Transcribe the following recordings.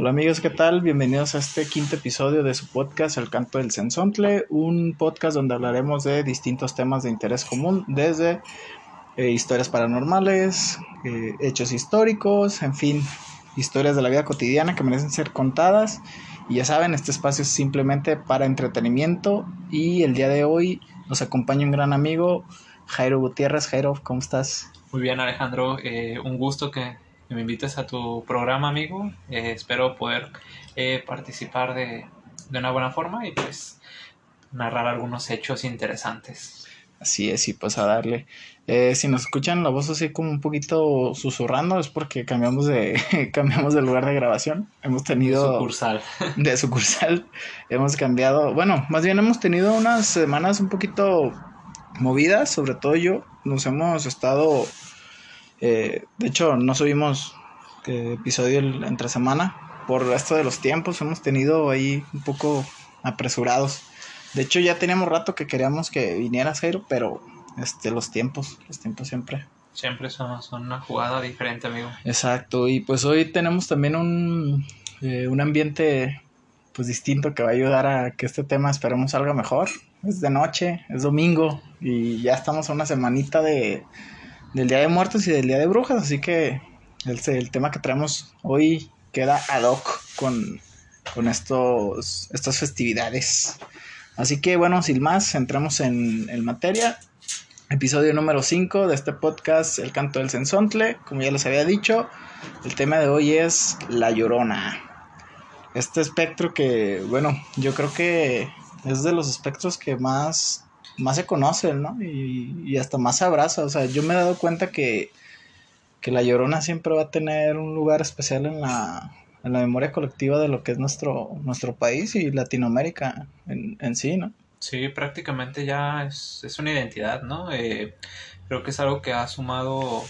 Hola amigos, ¿qué tal? Bienvenidos a este quinto episodio de su podcast El Canto del Censontle, un podcast donde hablaremos de distintos temas de interés común, desde eh, historias paranormales, eh, hechos históricos, en fin, historias de la vida cotidiana que merecen ser contadas. Y ya saben, este espacio es simplemente para entretenimiento y el día de hoy nos acompaña un gran amigo, Jairo Gutiérrez. Jairo, ¿cómo estás? Muy bien Alejandro, eh, un gusto que que me invites a tu programa, amigo. Eh, espero poder eh, participar de, de, una buena forma y pues narrar algunos hechos interesantes. Así es, y pues a darle. Eh, si nos escuchan la voz así como un poquito susurrando es porque cambiamos de cambiamos de lugar de grabación. Hemos tenido de sucursal. De sucursal. Hemos cambiado, bueno, más bien hemos tenido unas semanas un poquito movidas, sobre todo yo. Nos hemos estado eh, de hecho, no subimos eh, episodio entre semana por esto de los tiempos. Hemos tenido ahí un poco apresurados. De hecho, ya teníamos rato que queríamos que viniera Jairo, pero este, los tiempos, los tiempos siempre. Siempre son, son una jugada diferente, amigo. Exacto, y pues hoy tenemos también un, eh, un ambiente pues distinto que va a ayudar a que este tema esperemos salga mejor. Es de noche, es domingo y ya estamos a una semanita de, del Día de Muertos y del Día de Brujas, así que el, tema que traemos hoy queda ad hoc con, con estos, estas festividades. Así que bueno, sin más, entramos en, en materia. Episodio número 5 de este podcast, El Canto del Censontle. Como ya les había dicho, el tema de hoy es La Llorona. Este espectro que, bueno, yo creo que es de los espectros que más más se conocen, ¿no? Y, y, hasta más se abraza. O sea, yo me he dado cuenta que, que La Llorona siempre va a tener un lugar especial en la, en la memoria colectiva de lo que es nuestro, nuestro país y Latinoamérica en, en sí, ¿no? Sí, prácticamente ya es, es una identidad, ¿no? Eh, creo que es algo que ha sumado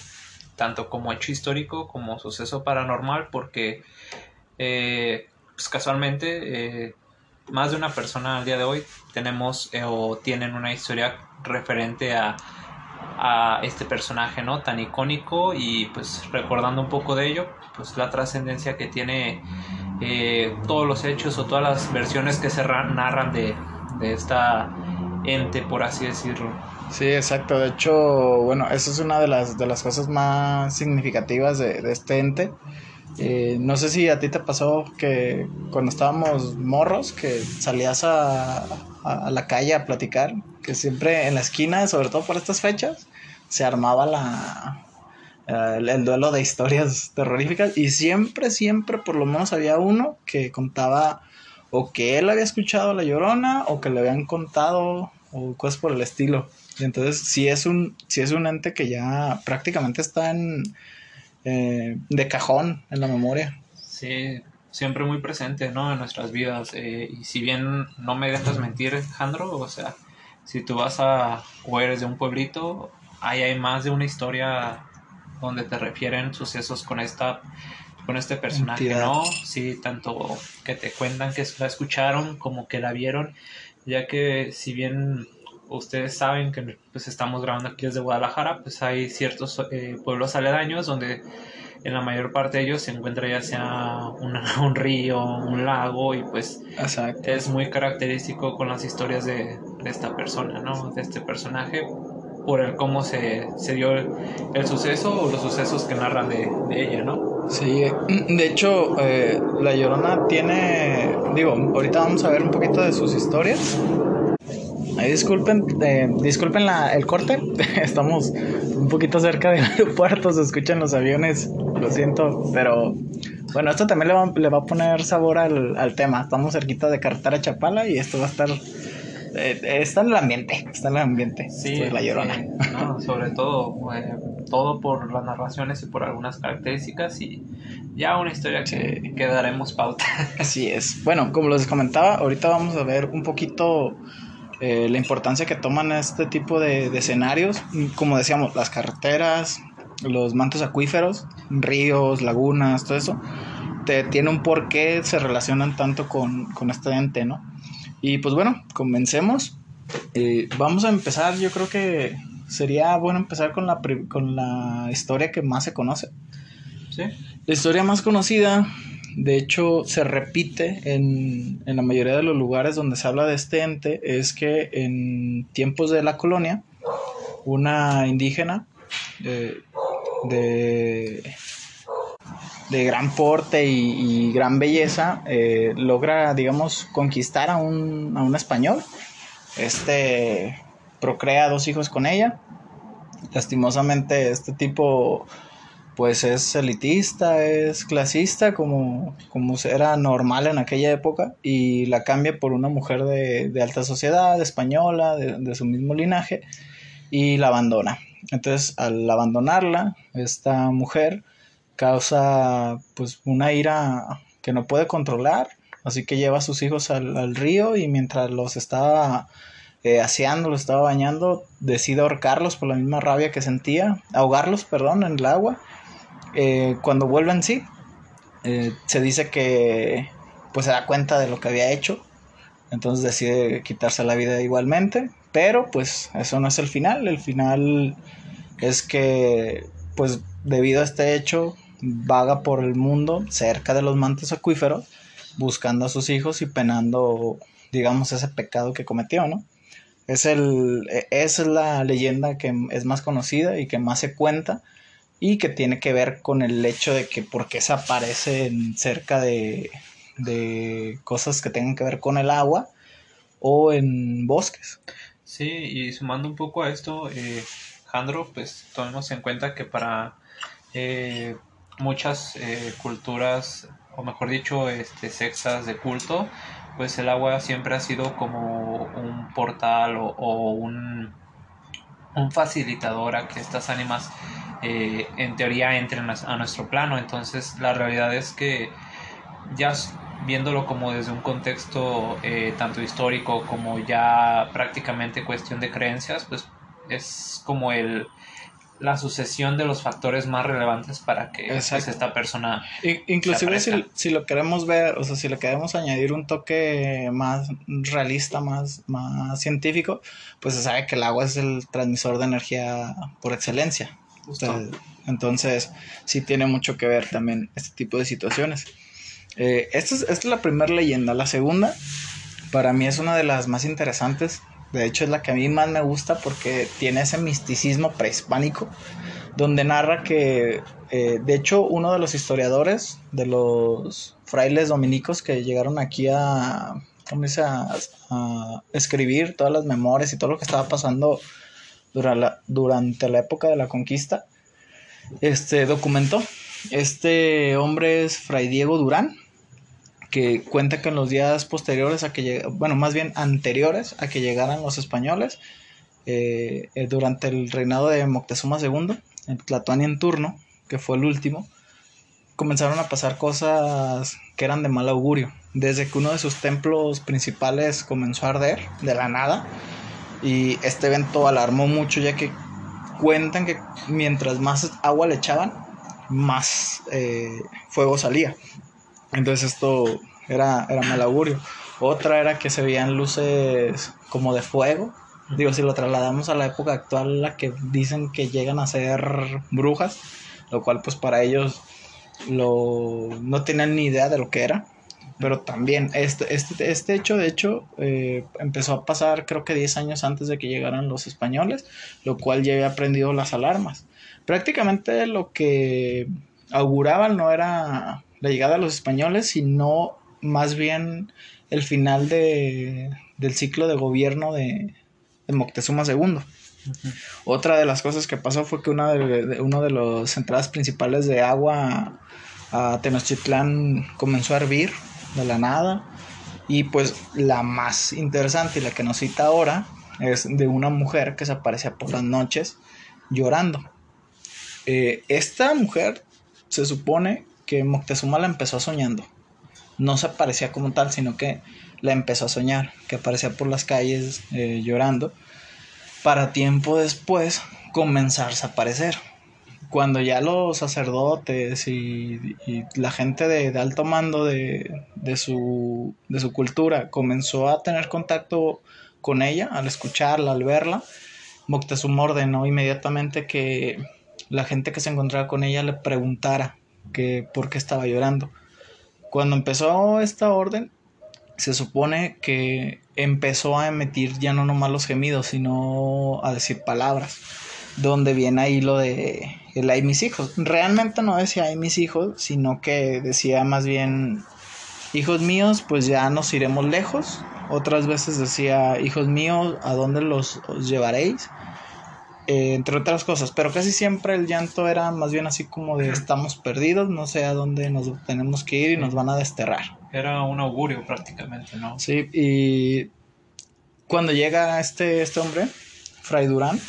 tanto como hecho histórico como suceso paranormal porque eh, pues casualmente eh, más de una persona al día de hoy tenemos eh, o tienen una historia referente a, a este personaje, ¿no? Tan icónico y pues recordando un poco de ello, pues la trascendencia que tiene eh, todos los hechos o todas las versiones que se narran de, de esta ente, por así decirlo. Sí, exacto. De hecho, bueno, esa es una de las, de las cosas más significativas de, de este ente eh, no sé si a ti te pasó que cuando estábamos morros, que salías a, a, la calle a platicar, que siempre en la esquina, sobre todo por estas fechas, se armaba la, el, el, duelo de historias terroríficas y siempre, siempre por lo menos había uno que contaba o que él había escuchado La Llorona o que le habían contado o cosas por el estilo. Entonces si es un, si es un ente que ya prácticamente está en eh, de cajón en la memoria. Sí, siempre muy presente, ¿no? En nuestras vidas. Eh, y si bien no me dejas mentir, Alejandro, o sea, si tú vas a o eres de un pueblito, ahí hay más de una historia donde te refieren sucesos con esta con este personaje, Entidad. ¿no? Sí, tanto que te cuentan que la escucharon como que la vieron, ya que si bien ustedes saben que pues estamos grabando aquí desde Guadalajara, pues hay ciertos eh, pueblos aledaños donde en la mayor parte de ellos se encuentra ya sea una, un río, un lago y pues Exacto. es muy característico con las historias de, de, esta persona, ¿no? De este personaje por el cómo se, se dio el, el, suceso o los sucesos que narran de, de ella, ¿no? Sí, de hecho, eh, La Llorona tiene, digo, ahorita vamos a ver un poquito de sus historias, Ahí disculpen, eh, disculpen la, el corte. Estamos un poquito cerca del aeropuerto, se escuchan los aviones, lo siento, pero bueno, esto también le va, le va a poner sabor al, al, tema. Estamos cerquita de Carretera Chapala y esto va a estar. Eh, está en el ambiente, está en el ambiente. Sí, es la llorona. Sí, no, sobre todo, eh, todo por las narraciones y por algunas características y ya una historia que, sí. que daremos pauta. Así es. Bueno, como les comentaba, ahorita vamos a ver un poquito eh, la importancia que toman este tipo de, de, escenarios, como decíamos, las carreteras, los mantos acuíferos, ríos, lagunas, todo eso, te, tiene un porqué se relacionan tanto con, con este ente, ¿no? Y pues bueno, comencemos. Eh, vamos a empezar, yo creo que sería bueno empezar con la, con la historia que más se conoce. ¿Sí? La historia más conocida de hecho se repite en, la mayoría de los lugares donde se habla de este ente, es que en tiempos de la colonia, una indígena eh, de, de, gran porte y, gran belleza eh, logra, digamos, conquistar a un, a un español. Este procrea dos hijos con ella. Lastimosamente este tipo pues es elitista, es clasista como, como era normal en aquella época y la cambia por una mujer de, alta sociedad, española, de, su mismo linaje y la abandona. Entonces al abandonarla, esta mujer causa pues una ira que no puede controlar, así que lleva a sus hijos al, al río y mientras los estaba eh, aseando, los estaba bañando, decide ahorcarlos por la misma rabia que sentía, ahogarlos, perdón, en el agua. Eh, cuando vuelven sí, eh, se dice que pues se da cuenta de lo que había hecho, entonces decide quitarse la vida igualmente, pero pues eso no es el final, el final es que pues debido a este hecho vaga por el mundo cerca de los mantos acuíferos buscando a sus hijos y penando digamos ese pecado que cometió, ¿no? Es el, e, es la leyenda que es más conocida y que más se cuenta y que tiene que ver con el hecho de que por qué se aparecen cerca de, de cosas que tengan que ver con el agua o en bosques. Sí, y sumando un poco a esto, eh, Jandro, pues tomemos en cuenta que para eh, muchas eh, culturas, o mejor dicho, este, sexas de culto, pues el agua siempre ha sido como un portal o, un, un, facilitador a que estas ánimas eh, en teoría entren a, nuestro plano. Entonces la realidad es que ya viéndolo como desde un contexto eh, tanto histórico como ya prácticamente cuestión de creencias, pues es como el, la sucesión de los factores más relevantes para que pues, esta persona. inclusive si, si, lo queremos ver, o sea, si le queremos añadir un toque más realista, más, más científico, pues se sabe que el agua es el transmisor de energía por excelencia. entonces, sí tiene mucho que ver también este tipo de situaciones. Eh, esta, es, esta es la primera leyenda. La segunda, para mí es una de las más interesantes de hecho, es la que a mí más me gusta porque tiene ese misticismo prehispánico, donde narra que, eh, de hecho, uno de los historiadores de los frailes dominicos que llegaron aquí a, ¿cómo dice? a, escribir todas las memorias y todo lo que estaba pasando durante la, durante la época de la conquista, este documentó. Este hombre es Fray Diego Durán, que cuenta en los días posteriores a que bueno, más bien anteriores a que llegaran los españoles, eh, eh, durante el reinado de Moctezuma II, el Tlatoani en turno, que fue el último, comenzaron a pasar cosas que eran de mal augurio. Desde que uno de sus templos principales comenzó a arder de la nada, y este evento alarmó mucho, ya que cuentan que mientras más agua le echaban, más eh, fuego salía. Entonces esto era, era mal augurio. Otra era que se veían luces como de fuego. Digo, si lo trasladamos a la época actual, la que dicen que llegan a ser brujas, lo cual pues para ellos lo, no tenían ni idea de lo que era. Pero también este, este, este hecho, de hecho, eh, empezó a pasar creo que 10 años antes de que llegaran los españoles, lo cual ya había prendido las alarmas. Prácticamente lo que auguraban no era la llegada de los españoles, sino más bien el final de, del ciclo de gobierno de, Moctezuma II. Otra de las cosas que pasó fue que una de, una de las entradas principales de agua a Tenochtitlán comenzó a hervir de la nada. Y pues la más interesante y la que nos cita ahora es de una mujer que se aparecía por las noches llorando. Eh, esta mujer se supone que Moctezuma la empezó soñando. No se aparecía como tal, sino que la empezó a soñar, que aparecía por las calles eh, llorando, para tiempo después comenzarse a aparecer. Cuando ya los sacerdotes y, la gente de, alto mando de, su, de su cultura comenzó a tener contacto con ella, al escucharla, al verla, Moctezuma ordenó inmediatamente que la gente que se encontraba con ella le preguntara que por qué estaba llorando. Cuando empezó esta orden, se supone que empezó a emitir ya no nomás los gemidos, sino a decir palabras. Donde viene ahí lo de el ay mis hijos. Realmente no decía ay mis hijos, sino que decía más bien hijos míos, pues ya nos iremos lejos. Otras veces decía hijos míos, ¿a dónde los llevaréis? Eh, entre otras cosas, pero casi siempre el llanto era más bien así como de estamos perdidos, no sé a dónde nos tenemos que ir y nos van a desterrar. Era un augurio prácticamente, ¿no? Sí, y cuando llega este, este hombre, Fray Durán,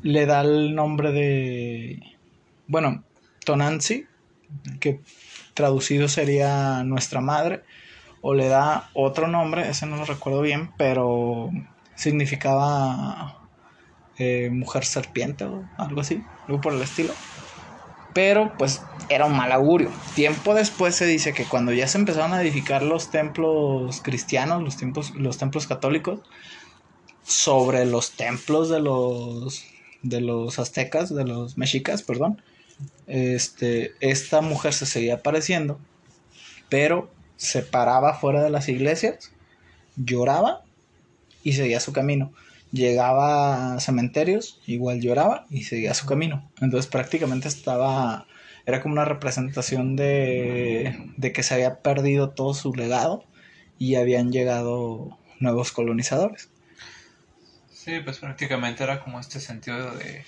le da el nombre de, bueno, Tonanzi, que traducido sería nuestra madre, o le da otro nombre, ese no lo recuerdo bien, pero significaba eh, mujer serpiente o algo así, algo por el estilo. Pero pues era un mal augurio. Tiempo después se dice que cuando ya se empezaron a edificar los templos cristianos, los, templos, los templos católicos, sobre los templos de los, de los aztecas, de los mexicas, perdón, este, esta mujer se seguía apareciendo, pero se paraba fuera de las iglesias, lloraba y seguía su camino llegaba a cementerios, igual lloraba y seguía su camino. Entonces prácticamente estaba, era como una representación de, de que se había perdido todo su legado y habían llegado nuevos colonizadores. Sí, pues prácticamente era como este sentido de,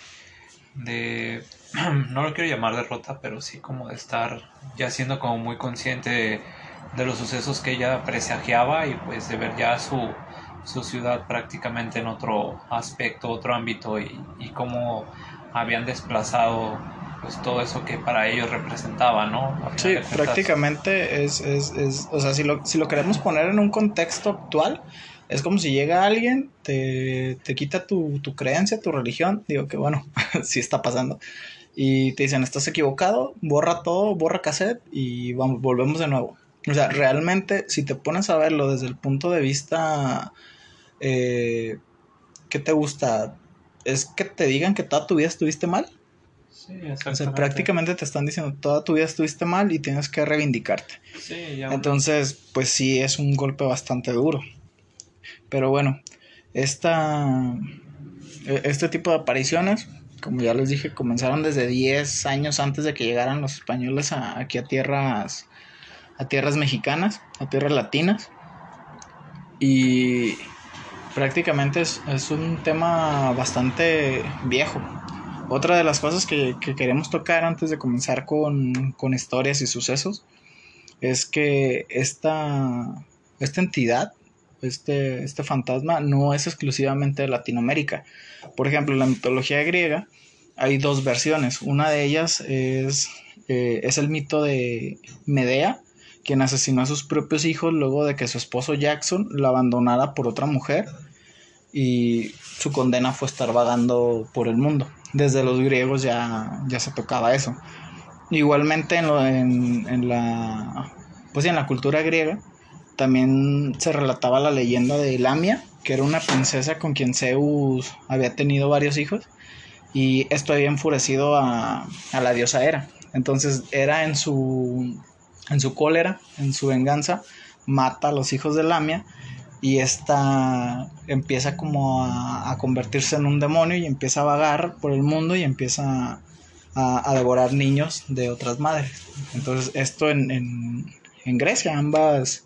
de no lo quiero llamar derrota, pero sí como de estar ya siendo como muy consciente de, de los sucesos que ella presagiaba y pues de ver ya su, su ciudad prácticamente en otro aspecto, otro ámbito y, y cómo habían desplazado pues todo eso que para ellos representaba, ¿no? Sí, prácticamente es, es, es, o sea, si lo, si lo queremos poner en un contexto actual, es como si llega alguien, te, te quita tu, tu, creencia, tu religión, digo que bueno, sí está pasando, y te dicen, estás equivocado, borra todo, borra cassette y vamos, volvemos de nuevo. O sea, realmente, si te pones a verlo desde el punto de vista eh, ¿qué te gusta? ¿Es que te digan que toda tu vida estuviste mal? Sí, o sea, prácticamente te están diciendo toda tu vida estuviste mal y tienes que reivindicarte. Sí, ya Entonces, pues sí, es un golpe bastante duro. Pero bueno, esta, e, este tipo de apariciones, como ya les dije, comenzaron desde 10 años antes de que llegaran los españoles aquí a tierras, a tierras mexicanas, a tierras latinas. Y prácticamente es, un tema bastante viejo. Otra de las cosas que, queremos tocar antes de comenzar con, historias y sucesos es que esta, esta entidad, este, este fantasma, no es exclusivamente de Latinoamérica. Por ejemplo, en la mitología griega hay dos versiones. Una de ellas es, eh, es el mito de Medea, quien asesinó a sus propios hijos luego de que su esposo Jackson lo abandonara por otra mujer y su condena fue estar vagando por el mundo. Desde los griegos ya, ya se tocaba eso. Igualmente en, lo, en, en, la pues en la cultura griega también se relataba la leyenda de Lamia, que era una princesa con quien Zeus había tenido varios hijos y esto había enfurecido a, a la diosa Hera. Entonces era en su en su cólera, en su venganza, mata a los hijos de Lamia y esta empieza como a, convertirse en un demonio y empieza a vagar por el mundo y empieza a, devorar niños de otras madres. Entonces esto en, Grecia, ambas,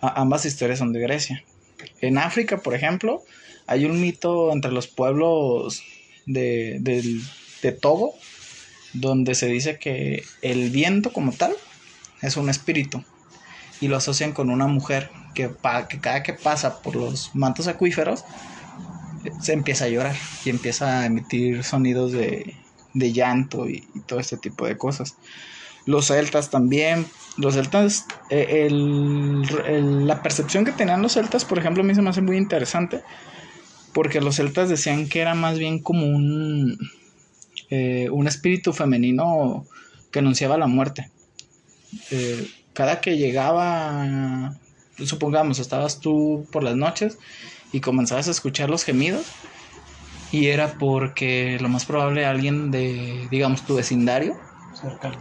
ambas historias son de Grecia. En África, por ejemplo, hay un mito entre los pueblos de, de Togo, donde se dice que el viento como tal es un espíritu y lo asocian con una mujer que, que cada que pasa por los mantos acuíferos se empieza a llorar y empieza a emitir sonidos de, llanto y, todo este tipo de cosas. Los celtas también, los celtas, eh, la percepción que tenían los celtas, por ejemplo, a mí se me hace muy interesante, porque los celtas decían que era más bien como un, eh, un espíritu femenino que anunciaba la muerte. Eh, cada que llegaba, supongamos, estabas tú por las noches y comenzabas a escuchar los gemidos, y era porque lo más probable alguien de, digamos, tu vecindario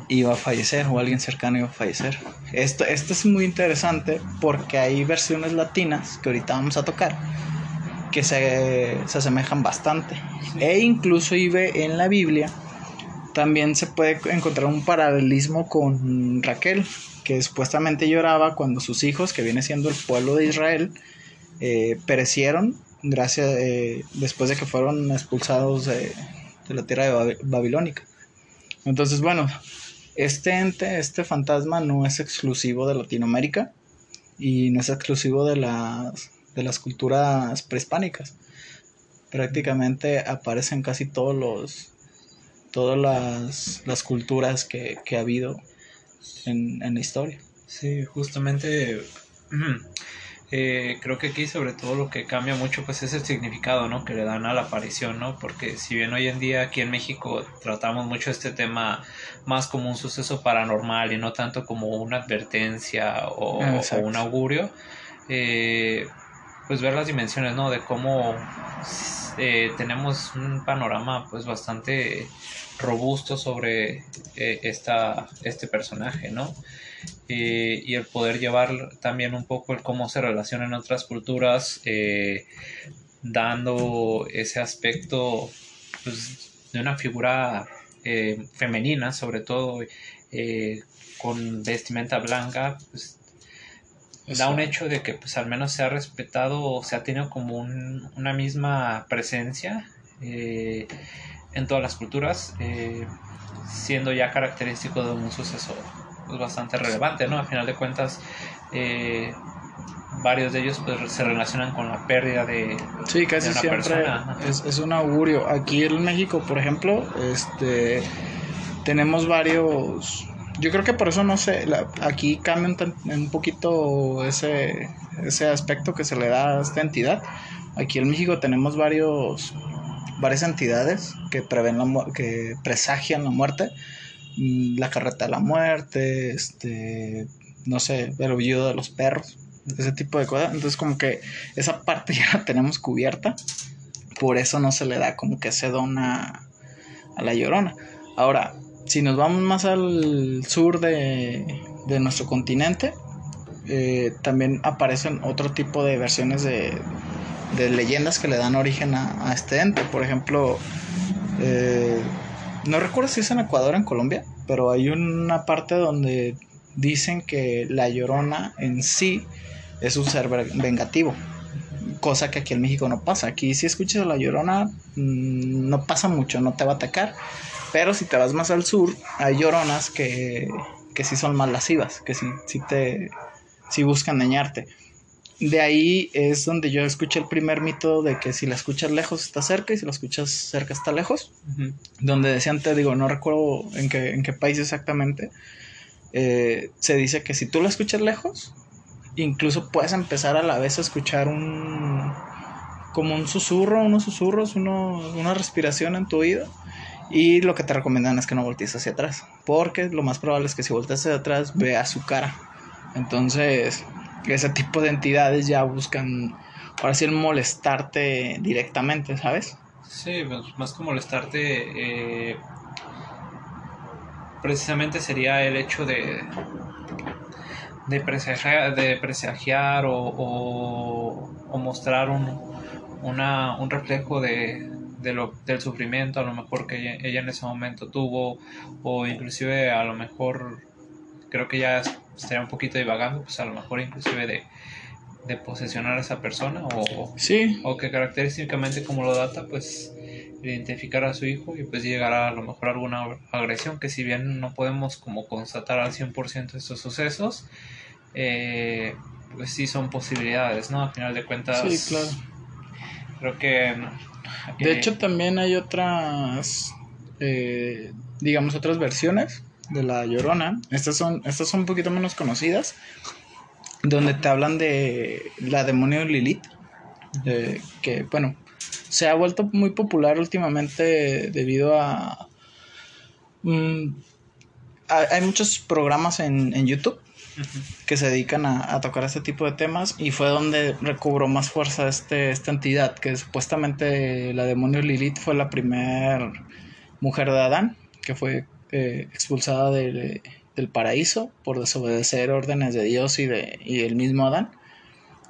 iba a fallecer o alguien cercano iba a fallecer. Esto, esto es muy interesante porque hay versiones latinas que ahorita vamos a tocar que se, se asemejan bastante. E incluso en la Biblia también se puede encontrar un paralelismo con Raquel, que supuestamente lloraba cuando sus hijos, que viene siendo el pueblo de Israel, eh, perecieron gracias eh, después de que fueron expulsados de, la tierra de babilónica. Entonces, bueno, este ente, este fantasma no es exclusivo de Latinoamérica y no es exclusivo de las, de las culturas prehispánicas. Prácticamente aparecen casi todos los todas las, las culturas que, que, ha habido en, en la historia. Sí, justamente eh, creo que aquí sobre todo lo que cambia mucho pues es el significado ¿no? que le dan a la aparición, ¿no? porque si bien hoy en día aquí en México tratamos mucho este tema más como un suceso paranormal y no tanto como una advertencia o, un augurio, eh, pues ver las dimensiones ¿no? de cómo eh, tenemos un panorama pues bastante robusto sobre esta, este personaje, ¿no? Eh, y el poder llevar también un poco el cómo se relacionan otras culturas, eh, dando ese aspecto pues, de una figura eh, femenina, sobre todo con vestimenta blanca, pues, da un hecho de que pues al menos se ha respetado o se ha tenido como una misma presencia en todas las culturas, siendo ya característico de un suceso pues, bastante relevante, ¿no? A final de cuentas, eh, varios de ellos pues, se relacionan con la pérdida de, sí, casi una siempre persona. Es, es, un augurio. Aquí en México, por ejemplo, este tenemos varios. Yo creo que por eso no sé, aquí cambia un, poquito ese, ese aspecto que se le da a esta entidad. Aquí en México tenemos varios varias entidades que prevén la, que presagian la muerte Mm, la carreta de la muerte, este, no sé, el aullido de los perros, ese tipo de cosas. Entonces como que esa parte ya la tenemos cubierta, por eso no se le da como que ese don a, la llorona. Ahora, si nos vamos más al sur de, de nuestro continente, eh, también aparecen otro tipo de versiones de, de leyendas que le dan origen a, este ente. Por ejemplo, eh, no recuerdo si es en Ecuador o en Colombia, pero hay una parte donde dicen que la llorona en sí es un ser vengativo. Cosa que aquí en México no pasa. Aquí si escuchas a la llorona mm, no pasa mucho, no te va a atacar. Pero si te vas más al sur, hay lloronas que, que sí son más lascivas, que sí, sí te sí buscan dañarte de ahí es donde yo escuché el primer mito de que si la escuchas lejos está cerca y si la escuchas cerca está lejos. Donde decían, te digo, no recuerdo en qué, en qué país exactamente, eh, se dice que si tú la escuchas lejos, incluso puedes empezar a la vez a escuchar un como un susurro, unos susurros, uno, una respiración en tu oído. Y lo que te recomiendan es que no voltees hacia atrás, porque lo más probable es que si volteas hacia atrás veas su cara. Entonces, ese tipo de entidades ya buscan, para así, molestarte directamente, ¿sabes? Sí, más que molestarte, eh, precisamente sería el hecho de, de presagiar, de presagiar o, o, mostrar un, una, un reflejo de, de lo, del sufrimiento a lo mejor que ella, ella, en ese momento tuvo o inclusive a lo mejor creo que ya estaría un poquito divagando, pues a lo mejor inclusive de, de posesionar a esa persona o, sí. o que característicamente como lo data, pues identificar a su hijo y pues llegar a, lo mejor alguna agresión, que si bien no podemos como constatar al 100% estos sucesos, eh, pues sí son posibilidades, ¿no? A final de cuentas, sí, claro. creo que... de hecho también hay otras, eh, digamos, otras versiones de La Llorona. Estas son, estas son un poquito menos conocidas. Donde te hablan de la demonio Lilith. que, bueno, se ha vuelto muy popular últimamente debido a... Mm, hay muchos programas en, YouTube que se dedican a, a, tocar este tipo de temas y fue donde recobró más fuerza este, esta entidad, que supuestamente la demonio Lilith fue la primera mujer de Adán, que fue eh, expulsada del, del paraíso por desobedecer órdenes de Dios y, de, y el mismo Adán.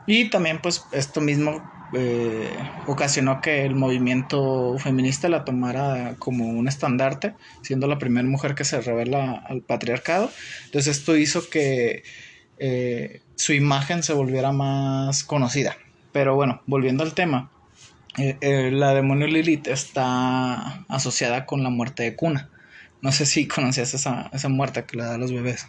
Y también pues esto mismo eh, ocasionó que el movimiento feminista la tomara como un estandarte, siendo la primera mujer que se revela al patriarcado. Entonces esto hizo que eh, su imagen se volviera más conocida. Pero bueno, volviendo al tema, eh, la demonio Lilith está asociada con la muerte de cuna. No sé si conocías esa, esa muerte que le da a los bebés.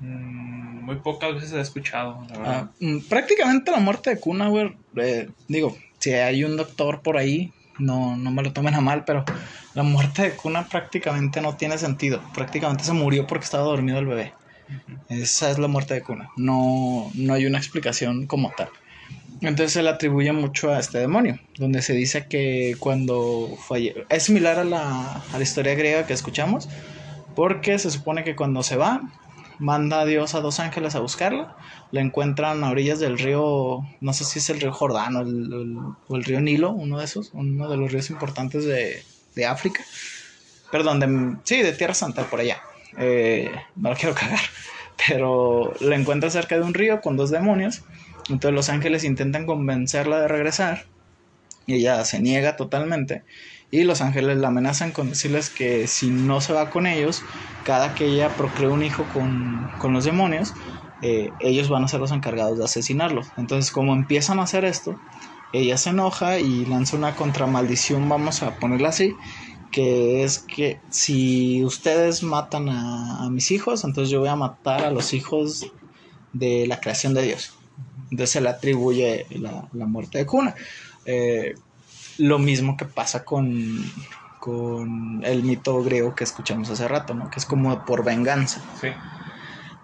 Mm, muy pocas veces he escuchado, la verdad. Ah, mm, prácticamente la muerte de cuna, güey. eh, digo, si hay un doctor por ahí, no, no me lo tomen a mal, pero la muerte de cuna prácticamente no tiene sentido. Prácticamente se murió porque estaba dormido el bebé. Esa es la muerte de cuna. No, no hay una explicación como tal. Entonces se le atribuye mucho a este demonio, donde se dice que cuando falle... Es similar a la, a la historia griega que escuchamos, porque se supone que cuando se va, manda a Dios a dos ángeles a buscarla, la encuentran a orillas del río, no sé si es el río Jordán o el, río Nilo, uno de esos, uno de los ríos importantes de, de África. Perdón, de, sí, de Tierra Santa, por allá. Eh, no lo quiero cagar. Pero la encuentra cerca de un río con dos demonios. Entonces los ángeles intentan convencerla de regresar. Y ella se niega totalmente. Y los ángeles la amenazan con decirles que si no se va con ellos, cada que ella procree un hijo con, con los demonios, eh, ellos van a ser los encargados de asesinarlos. Entonces, como empiezan a hacer esto, ella se enoja y lanza una contramaldición, vamos a ponerla así, que es que si ustedes matan a, a mis hijos, entonces yo voy a matar a los hijos de la creación de Dios. Entonces se le atribuye la, la muerte de cuna. Eh, lo mismo que pasa con, con el mito griego que escuchamos hace rato, ¿no? Que es como por venganza. Sí.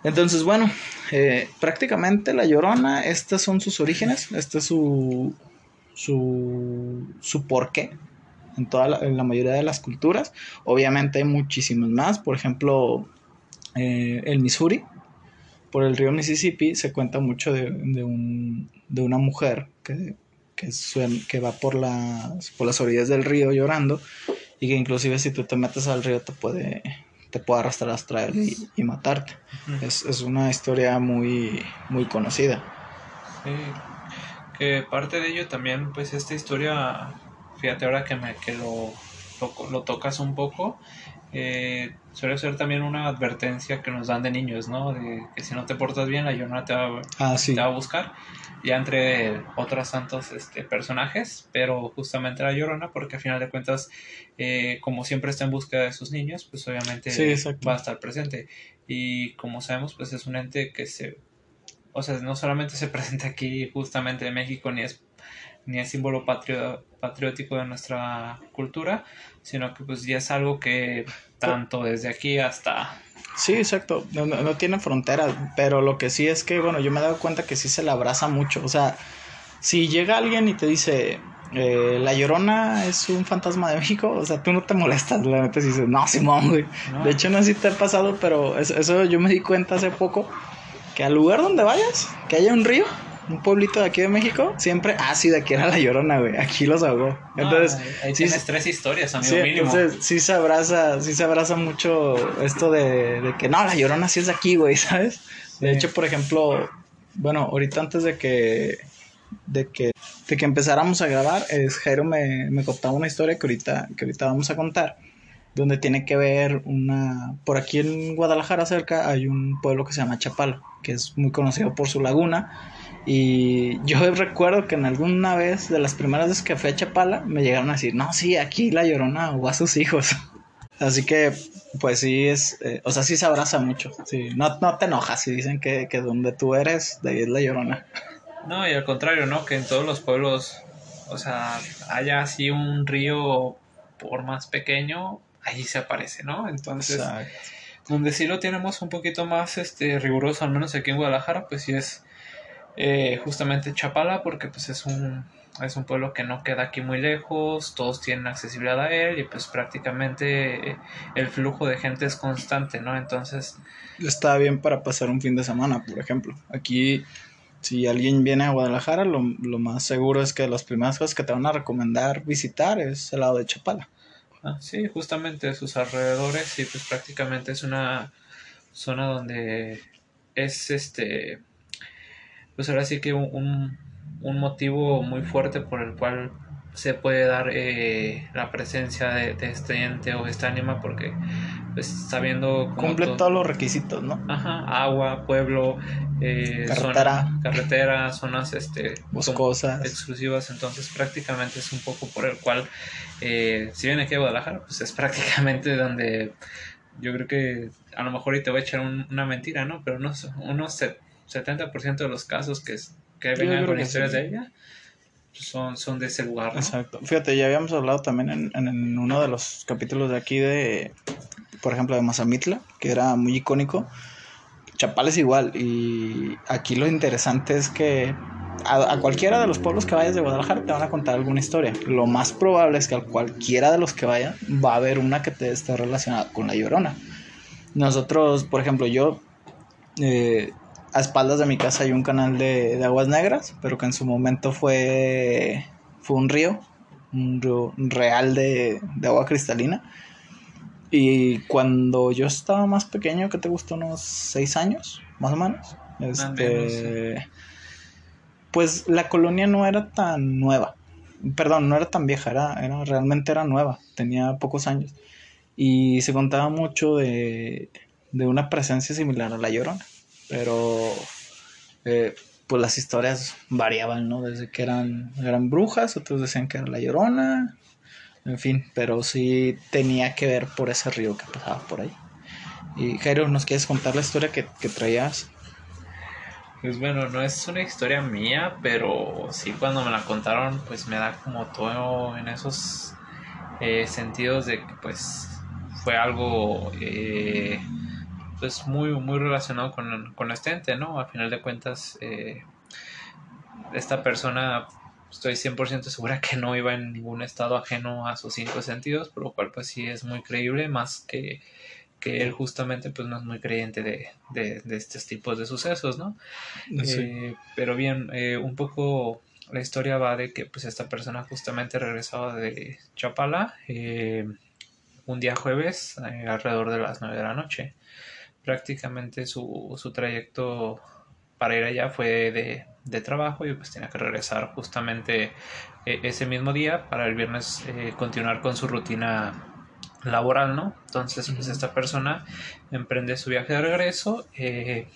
Entonces, bueno, eh, prácticamente la llorona, estos son sus orígenes, este es su, su, su porqué en, toda la, en la mayoría de las culturas. Obviamente hay muchísimos más, por ejemplo, eh, el Missouri, por el río Mississippi, se cuenta mucho de, de, un, de una mujer que, que, suen- que va por las, por las orillas del río llorando y que inclusive si tú te metes al río te puede, te puede arrastrar hasta él y, y matarte. Es, es una historia muy, muy conocida. Sí, que parte de ello también, pues esta historia, fíjate ahora que, me, que lo, lo, lo tocas un poco, eh, suele ser también una advertencia que nos dan de niños, ¿no? De que si no te portas bien, la llorona te va, Ah, sí. te va a buscar, ya entre otros tantos este, personajes, pero justamente la llorona, porque al final de cuentas, eh, como siempre está en búsqueda de sus niños, pues obviamente Sí, va a estar presente. Y como sabemos, pues es un ente que se o sea, no solamente se presenta aquí justamente en México, ni es, ni es símbolo patrio- patriótico de nuestra cultura, sino que pues ya es algo que tanto desde aquí hasta... Sí, exacto. No, no, no tiene fronteras, pero lo que sí es que, bueno, yo me he dado cuenta que sí se le abraza mucho. O sea, si llega alguien y te dice, eh, la llorona es un fantasma de México, o sea, tú no te molestas, la neta, si dices, no, Simón, güey. ¿no? De hecho, no sé si te ha pasado, pero eso, eso yo me di cuenta hace poco, que al lugar donde vayas, que haya un río, un pueblito de aquí de México, siempre, ah, sí, de aquí era la llorona, güey, aquí los ahogó. No, Entonces, ahí, ahí sí, tienes tres historias, amigo Sí, mínimo. entonces sí se abraza, sí se abraza mucho esto de, de que no, la llorona sí es de aquí, güey, ¿sabes? De hecho, por ejemplo, bueno, ahorita antes de que de que, de que empezáramos a grabar, es, Jairo me, me contaba una historia que ahorita, que ahorita vamos a contar, donde tiene que ver una... Por aquí en Guadalajara cerca hay un pueblo que se llama Chapala, que es muy conocido por su laguna. Y yo recuerdo que en alguna vez, de las primeras veces que fui a Chapala, me llegaron a decir, no, sí, aquí la llorona o a sus hijos. Así que, pues sí, es, eh, o sea, sí se abraza mucho. Sí, no, no te enojas si dicen que, que donde tú eres, de ahí es la llorona. No, y al contrario, ¿no? Que en todos los pueblos, o sea, haya así un río por más pequeño, ahí se aparece, ¿no? Entonces, Exacto. donde sí lo tenemos un poquito más este riguroso, al menos aquí en Guadalajara, pues sí es eh, justamente Chapala, porque pues es un es un pueblo que no queda aquí muy lejos, todos tienen accesibilidad a él y pues prácticamente eh, el flujo de gente es constante, ¿no? Entonces, Está bien para pasar un fin de semana, por ejemplo. Aquí, si alguien viene a Guadalajara, lo, lo más seguro es que las primeras cosas que te van a recomendar visitar es el lado de Chapala. Ah, sí, justamente sus alrededores y pues prácticamente es una zona donde es este, pues ahora sí que un, un motivo muy fuerte por el cual se puede dar eh, la presencia de, este ente o esta ánima porque pues, sabiendo cumple todos los requisitos no ajá agua pueblo eh, carretera. carretera zonas este boscosas. exclusivas entonces prácticamente es un poco por el cual eh, si viene aquí a Guadalajara pues es prácticamente donde yo creo que a lo mejor y te voy a echar una mentira no pero unos unos 70% de los casos que, que vengan con historias de ella son, son de ese lugar. Exacto. Fíjate, ya habíamos hablado también en, en, uno de los capítulos de aquí de, por ejemplo, de Mazamitla, que era muy icónico. Chapal es igual. Y aquí lo interesante es que a, cualquiera de los pueblos que vayas de Guadalajara te van a contar alguna historia. Lo más probable es que a cualquiera de los que vayan va a haber una que te esté relacionada con la llorona. Nosotros, por ejemplo, yo eh, a espaldas de mi casa hay un canal de, aguas negras, pero que en su momento fue, fue un río, un río real de, agua cristalina. Y cuando yo estaba más pequeño, que te gustó unos seis años, más o menos, este, pues la colonia no era tan nueva. Perdón, no era tan vieja, era, era, realmente era nueva, tenía pocos años. Y se contaba mucho de, de una presencia similar a la Llorona pero eh, pues las historias variaban, ¿no? Desde que eran, eran brujas, otros decían que era la llorona, en fin, pero sí tenía que ver por ese río que pasaba por ahí. Y Jairo, ¿nos quieres contar la historia que, traías? Pues bueno, no es una historia mía, pero sí cuando me la contaron, pues me da como todo en esos eh, sentidos de que pues fue algo eh, pues muy, muy relacionado con, con este ente, ¿no? A final de cuentas, eh, esta persona estoy 100% segura que no iba en ningún estado ajeno a sus cinco sentidos, por lo cual pues sí es muy creíble, más que, que él justamente pues no es muy creyente de, de, de estos tipos de sucesos, ¿no? Eh, pero bien, eh, un poco la historia va de que pues esta persona justamente regresaba de Chapala un día jueves alrededor de las 9 de la noche prácticamente su, su trayecto para ir allá fue de, de, trabajo y pues tenía que regresar justamente eh, ese mismo día para el viernes eh, continuar con su rutina laboral, ¿no? Entonces pues esta persona emprende su viaje de regreso, eh,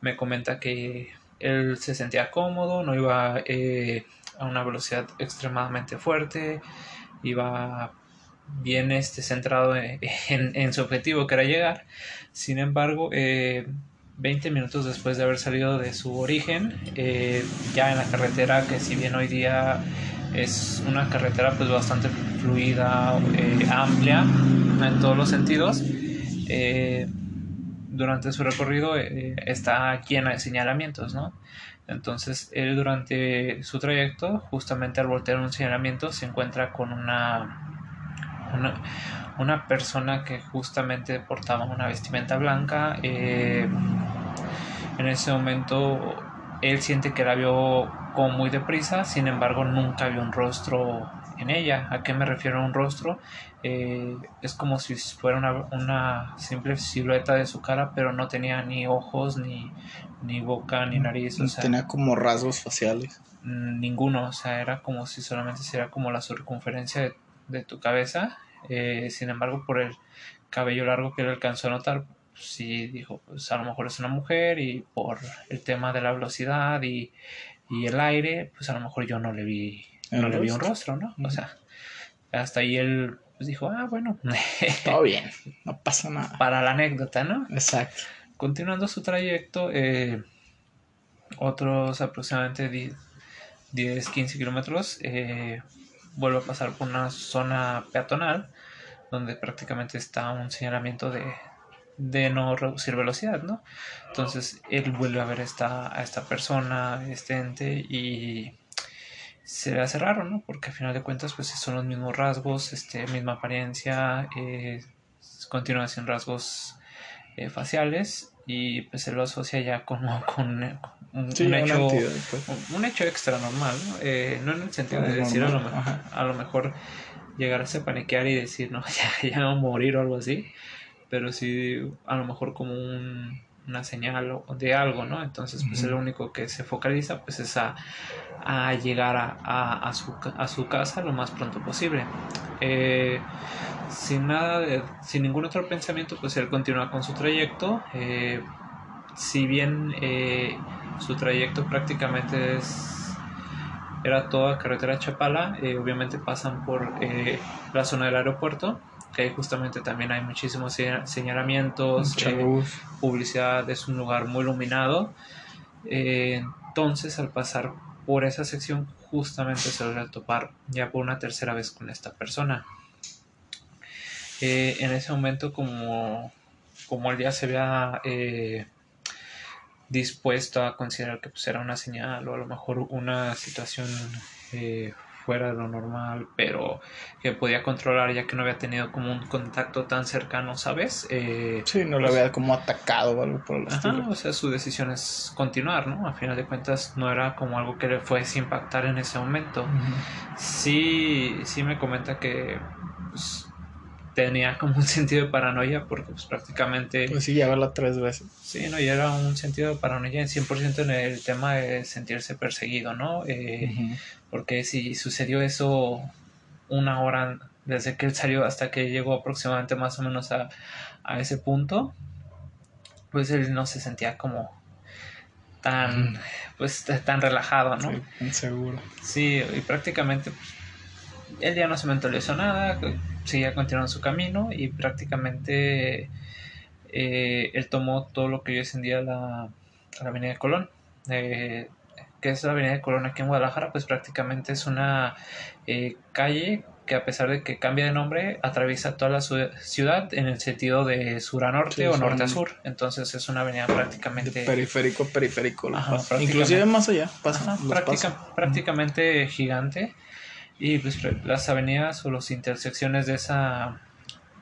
me comenta que él se sentía cómodo, no iba a una velocidad extremadamente fuerte, iba bien este, centrado en, en, su objetivo que era llegar. Sin embargo, eh, 20 minutos después de haber salido de su origen, eh, ya en la carretera, que si bien hoy día es una carretera pues bastante fluida, eh, amplia en todos los sentidos, eh, durante su recorrido está llena de señalamientos, ¿no? Entonces él durante su trayecto, justamente al voltear un señalamiento, se encuentra con una una, una persona que justamente portaba una vestimenta blanca. Eh, en ese momento él siente que la vio como muy deprisa, sin embargo nunca vio un rostro en ella. ¿A qué me refiero a un rostro? Eh, es como si fuera una, una, simple silueta de su cara, pero no tenía ni ojos, ni, ni boca, ni nariz. O sea, tenía como rasgos faciales. Ninguno, o sea, era como si solamente sería como la circunferencia de de tu cabeza. Eh, sin embargo, por el cabello largo que él alcanzó a notar, pues sí dijo, pues a lo mejor es una mujer y por el tema de la velocidad y, el aire, pues a lo mejor yo no le vi, no le vi un rostro, ¿no? O sea, hasta ahí él pues dijo, ah, bueno. Todo bien, no pasa nada. Para la anécdota, ¿no? Exacto. Continuando su trayecto, eh, otros aproximadamente 10, 15 kilómetros, eh, vuelve a pasar por una zona peatonal donde prácticamente está un señalamiento de, de no reducir velocidad, ¿no? Entonces él vuelve a ver esta, a esta persona, este ente, y se le hace raro, ¿no? Porque al final de cuentas, pues son los mismos rasgos, este, misma apariencia, eh, continúa sin rasgos eh, faciales, y pues él lo asocia ya como con, un, hecho, un, hecho extra normal, ¿no? Eh, no en el sentido de decir a lo, a lo, mejor llegarse a paniquear y decir, no, ya, ya va a morir o algo así, pero sí a lo mejor como un, una señal de algo, ¿no? Entonces, pues lo único que se focaliza, pues es a, a llegar a, a, su, a, su, casa lo más pronto posible. Eh, sin nada, de, sin ningún otro pensamiento, pues él continúa con su trayecto. Eh, si bien eh, su trayecto prácticamente es era toda carretera Chapala, eh, obviamente pasan por eh, la zona del aeropuerto, que justamente también hay muchísimos señalamientos, publicidad, es un lugar muy iluminado. entonces, al pasar por esa sección, justamente se vuelve a topar ya por una tercera vez con esta persona. en ese momento, como, como el día se había dispuesto a considerar que pues, era una señal o a lo mejor una situación eh, fuera de lo normal, pero que podía controlar ya que no había tenido como un contacto tan cercano, ¿sabes? Eh, sí, no lo había como atacado o algo por el estilo. O sea, su decisión es continuar, ¿no? A final de cuentas no era como algo que le fuese impactar en ese momento. Sí, sí me comenta que pues, tenía como un sentido de paranoia porque pues prácticamente... Pues sí, ya verla tres veces. Sí, no, y era un sentido de paranoia en 100% en el tema de sentirse perseguido, ¿no? Eh, porque si sucedió eso una hora desde que él salió hasta que llegó aproximadamente más o menos a, a ese punto, pues él no se sentía como tan, pues tan relajado, ¿no? Sí, inseguro. Sí, y prácticamente pues, él ya no se mentalizó nada, seguía continuando su camino y prácticamente eh, él tomó todo lo que hoy es en día la, la Avenida de Colón. Eh, que es la Avenida de Colón aquí en Guadalajara, pues prácticamente es una eh, calle que a pesar de que cambia de nombre, atraviesa toda la ciudad en el sentido de sur a norte o norte a sur. Entonces es una avenida prácticamente... periférico, periférico. Inclusive más allá. prácticamente gigante. Y pues las avenidas o las intersecciones de esa,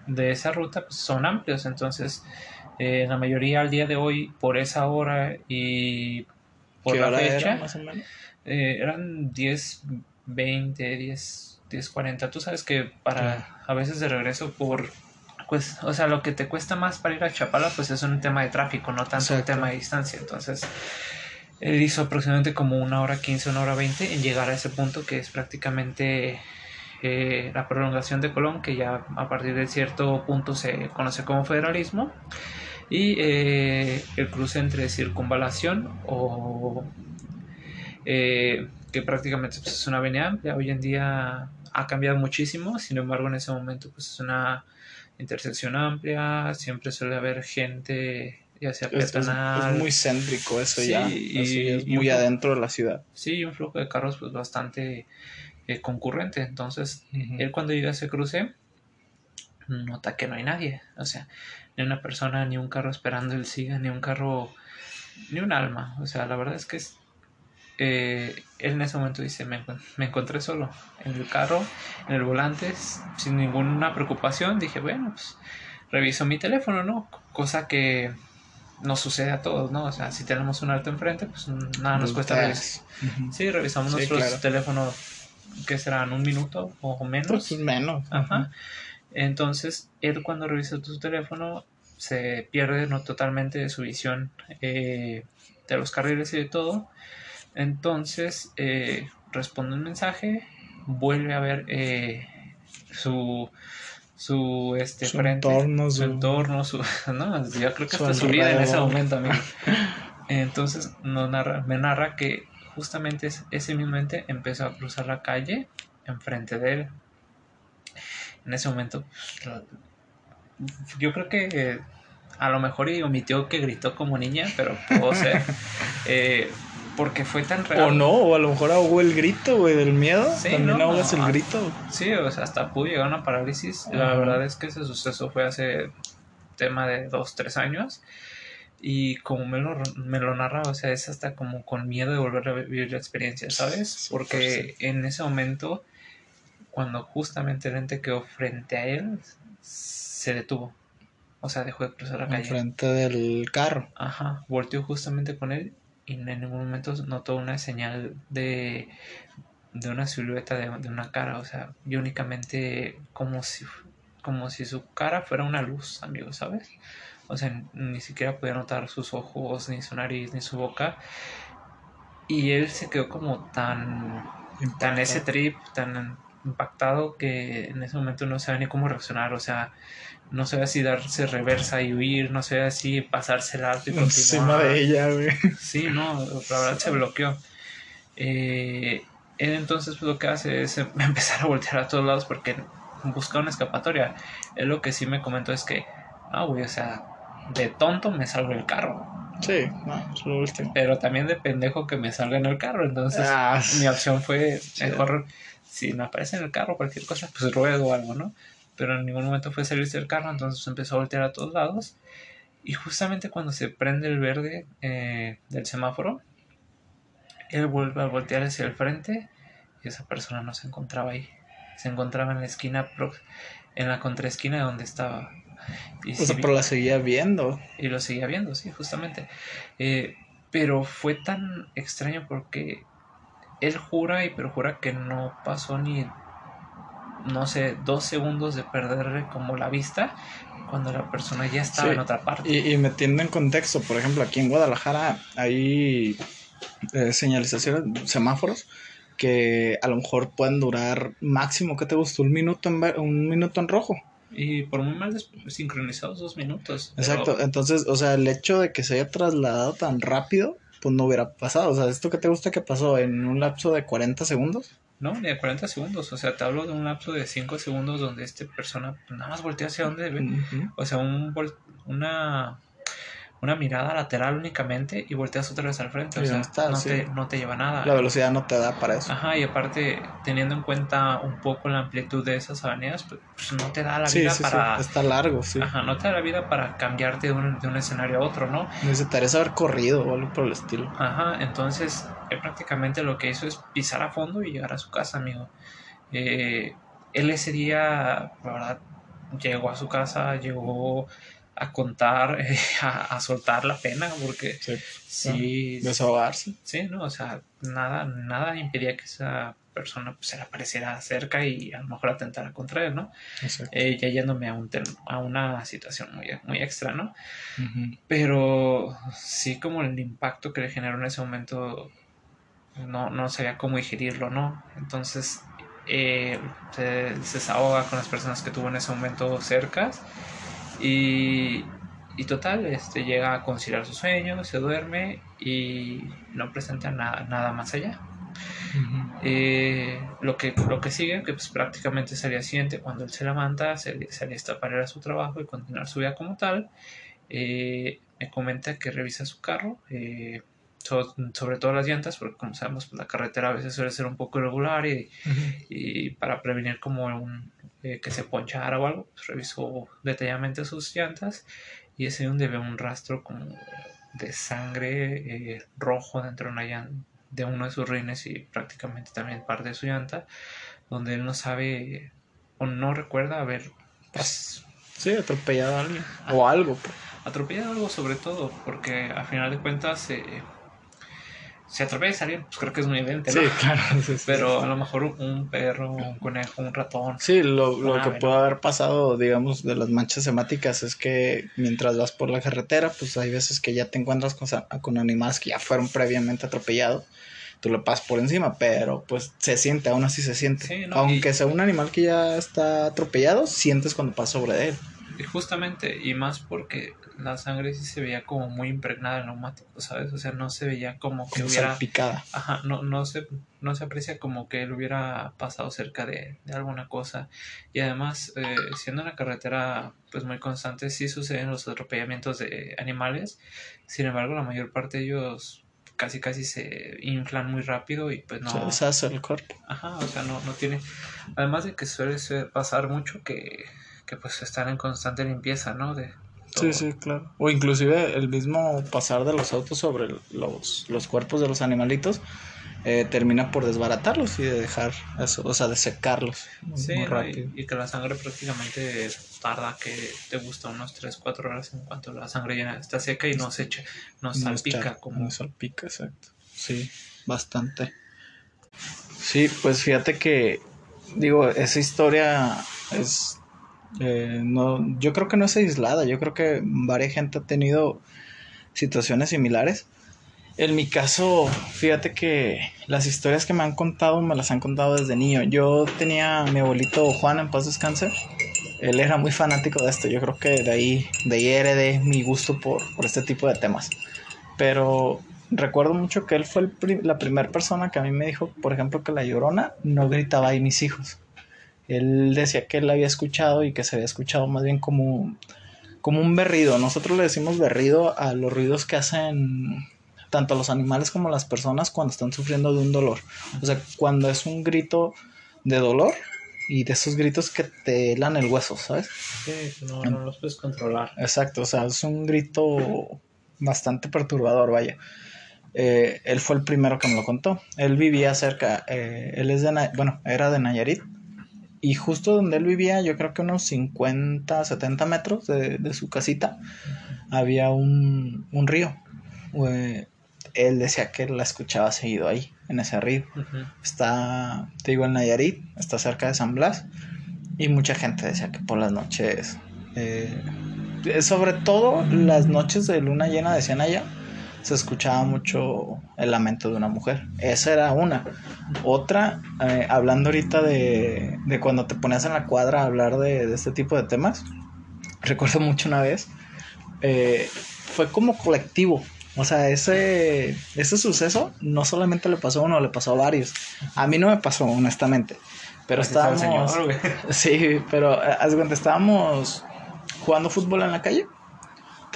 de esa ruta pues, son amplios, entonces eh, la mayoría al día de hoy por esa hora y por la fecha eh, eran 10, 20, 10, 10, 40. Tú sabes que para a veces de regreso por pues, o sea, lo que te cuesta más para ir a Chapala, pues es un tema de tráfico, no tanto un tema de distancia. Entonces, él hizo aproximadamente como una hora 15, una hora 20 en llegar a ese punto que es prácticamente eh, la prolongación de Colón, que ya a partir de cierto punto se conoce como federalismo, y eh, el cruce entre circunvalación o eh, que prácticamente pues, es una avenida. Amplia. Hoy en día ha cambiado muchísimo, sin embargo en ese momento pues es una intersección amplia, siempre suele haber gente ya sea es, Es, muy céntrico eso ya, y, es muy adentro de la ciudad. Sí, un flujo de carros pues bastante eh, concurrente, entonces él cuando llega a ese cruce nota que no hay nadie, o sea, ni una persona, ni un carro esperando el siga, ni un carro, ni un alma, o sea, la verdad es que es, eh, él en ese momento dice, me, me, encontré solo en el carro, en el volante, sin ninguna preocupación, dije, bueno, pues reviso mi teléfono, ¿no? Cosa que nos sucede a todos, ¿no? O sea, si tenemos un alto enfrente, pues nada nos cuesta revisar. Sí, revisamos nuestros teléfonos, que serán un minuto o menos. Pues menos. Ajá. Entonces, él cuando revisa tu teléfono se pierde no totalmente de su visión eh, de los carriles y de todo. Entonces, eh, responde un mensaje, vuelve a ver eh, su su este su entorno, su, entorno, su, no, yo creo que hasta su vida en ese momento, amigo. Entonces nos narra, me narra que justamente ese mismo empezó a cruzar la calle enfrente de él. En ese momento, yo creo que a lo mejor y omitió que gritó como niña, pero pudo ser. eh, porque fue tan real. O no, o a lo mejor ahogó el grito, güey, del miedo. Sí, También ahogas el grito. Sí, o sea, hasta pudo llegar a una parálisis. La verdad es que ese suceso fue hace tema de dos, tres años. Y como me lo, me lo narra, o sea, es hasta como con miedo de volver a vivir la experiencia, ¿sabes? Porque en ese momento, cuando justamente el ente quedó frente a él, se detuvo. O sea, dejó de cruzar la calle. Frente del carro. Ajá, volteó justamente con él y en ningún momento notó una señal de, de una silueta de, de una cara, o sea, y únicamente como si, como si su cara fuera una luz, amigo, ¿sabes? O sea, ni siquiera podía notar sus ojos, ni su nariz, ni su boca. Y él se quedó como tan, tan ese trip, tan impactado que en ese momento no sabía ni cómo reaccionar, o sea, no sabía si darse reversa y huir, no sabía si pasarse el alto y continuar. Encima de ella, güey. Sí, no, la verdad se bloqueó. Eh, él entonces pues, lo que hace es em- empezar a voltear a todos lados porque busca una escapatoria. Él lo que sí me comentó es que, ah, güey, o sea, de tonto me salgo del carro, Sí, no, es lo último. pero también de pendejo que me salga en el carro. Entonces, Ah, mi opción fue mejor, si me aparece en el carro cualquier cosa, pues ruego o algo, ¿no? Pero en ningún momento fue salirse del carro, entonces empezó a voltear a todos lados. Y justamente cuando se prende el verde eh, del semáforo, él vuelve a voltear hacia el frente y esa persona no se encontraba ahí. Se encontraba en la esquina, en la contraesquina de donde estaba. Y, o sea, pero la seguía viendo. y lo seguía viendo, sí, justamente. Eh, pero fue tan extraño porque él jura y perjura que no pasó ni, no sé, dos segundos de perderle como la vista cuando la persona ya estaba Sí. en otra parte. Y, y metiendo en contexto, por ejemplo, aquí en Guadalajara hay eh, señalizaciones, semáforos, que a lo mejor pueden durar máximo, ¿qué te gustó? Un minuto en, un minuto en rojo. Y por muy mal sincronizados dos minutos. pero- Exacto, entonces, o sea, el hecho de que se haya trasladado tan rápido, pues no hubiera pasado. O sea, ¿esto que te gusta que pasó en un lapso de 40 segundos? No, ni de 40 segundos. O sea, te hablo de un lapso de 5 segundos donde esta persona nada más voltea hacia donde ve. O sea, un una, una mirada lateral únicamente y volteas otra vez al frente. O Y sea, está, no, sí. te, no te lleva nada. La velocidad no te da para eso. Ajá, y aparte, teniendo en cuenta un poco la amplitud de esas avenidas, pues, pues, no te da la vida sí, para... sí, está largo, sí. Ajá, no te da la vida para cambiarte de un, de un escenario a otro, ¿no? Necesitarías haber corrido o algo por el estilo. Ajá, entonces él prácticamente lo que hizo es pisar a fondo y llegar a su casa, amigo. Eh, él ese día, la verdad, llegó a su casa, llegó a contar, eh, a, a soltar la pena, porque Sí. sí, Desahogarse. sí, ¿no? O sea, nada, nada impedía que esa persona pues, se le apareciera cerca y a lo mejor atentara contra él, ¿no? Eh, ya yéndome a, un a una situación muy, muy extra, ¿no? Ujú. Pero sí como el impacto que le generó en ese momento no, no sabía cómo digerirlo, ¿no? Entonces eh, se, se desahoga con las personas que tuvo en ese momento cercas y, y total, este, llega a conciliar sus sueños, se duerme y no presenta nada, nada más allá. Eh, lo, que, lo que sigue, que pues prácticamente día siguiente, cuando él se levanta, se, se alista para ir a su trabajo y continuar su vida como tal, eh, me comenta que revisa su carro, eh, so- sobre todo las llantas, porque como sabemos, pues, la carretera a veces suele ser un poco irregular y, y para prevenir como un, eh, que se ponchara o algo, pues revisó detalladamente sus llantas y es ahí donde ve un rastro como de sangre eh, rojo dentro de una llanta de uno de sus rines y prácticamente también parte de su llanta, donde él no sabe o no recuerda haber pues, Sí, atropellado a alguien. O algo. pues. atropellado algo sobre todo, porque a final de cuentas eh, si atropellas a pues creo que es muy evidente, ¿no? Sí, claro. sí, sí, Pero a lo mejor un perro, un conejo, un ratón. Sí, lo, lo que puede haber pasado, digamos, de las manchas semáticas es que mientras vas por la carretera, pues hay veces que ya te encuentras con, con animales que ya fueron previamente atropellados. Tú le pasas por encima, pero pues se siente, aún así se siente. Sí, no, Aunque y- sea un animal que ya está atropellado, sientes cuando pasas sobre él. Y justamente, y más porque la sangre sí se veía como muy impregnada en neumático, ¿sabes? O sea, no se veía como que hubiera... salpicada. Ajá, no, no, se, no se aprecia como que él hubiera pasado cerca de, de alguna cosa. Y además, eh, siendo una carretera pues muy constante, sí suceden los atropellamientos de animales. Sin embargo, la mayor parte de ellos casi casi se inflan muy rápido y pues no... Se deshace el cuerpo. Ajá, o sea, no, no tiene... Además de que suele pasar mucho que, que pues están en constante limpieza, ¿no? De todo. Sí, sí, claro. O inclusive el mismo pasar de los autos sobre los, los cuerpos de los animalitos eh, termina por desbaratarlos y de dejar eso, o sea, de secarlos Sí, muy rápido. y, y que la sangre prácticamente tarda que te gusta unos 3, 4 horas en cuanto la sangre ya está seca y no se echa, no No salpica está- como... no salpica, exacto. Sí, bastante. Sí, pues fíjate que, digo, esa historia es, eh, no, yo creo que no es aislada, yo creo que varias gente ha tenido situaciones similares. En mi caso, fíjate que las historias que me han contado me las han contado desde niño. Yo tenía a mi abuelito Juan en paz descanse. Él era muy fanático de esto. Yo creo que de ahí, de ahí heredé mi gusto por, por este tipo de temas. Pero recuerdo mucho que él fue la primera persona que a mí me dijo, por ejemplo, que la llorona no gritaba ahí mis hijos. Él decía que él la había escuchado y que se había escuchado más bien como, como un berrido. Nosotros le decimos berrido a los ruidos que hacen tanto los animales como las personas cuando están sufriendo de un dolor. O sea, cuando es un grito de dolor y de esos gritos que te helan el hueso, ¿sabes? Sí, no, no los puedes controlar. Exacto, o sea, es un grito bastante perturbador, vaya. Eh, él fue el primero que me lo contó. Él vivía cerca, eh, él es de, bueno, era de Nayarit. Y justo donde él vivía, yo creo que unos 50, 70 metros de, de su casita, había un, un río. Eh, él decía que la escuchaba seguido ahí, en ese río. Está, te digo, en Nayarit, está cerca de San Blas. Y mucha gente decía que por las noches, eh, sobre todo las noches de luna llena, decían allá, se escuchaba mucho el lamento de una mujer. Esa era una. Otra, eh, hablando ahorita de, de, cuando te ponías en la cuadra a hablar de, de este tipo de temas, recuerdo mucho una vez, eh, fue como colectivo. O sea, ese, ese suceso no solamente le pasó a uno, le pasó a varios. A mí no me pasó, honestamente. Pero estábamos. sí, pero eh, haz cuenta, estábamos jugando fútbol en la calle.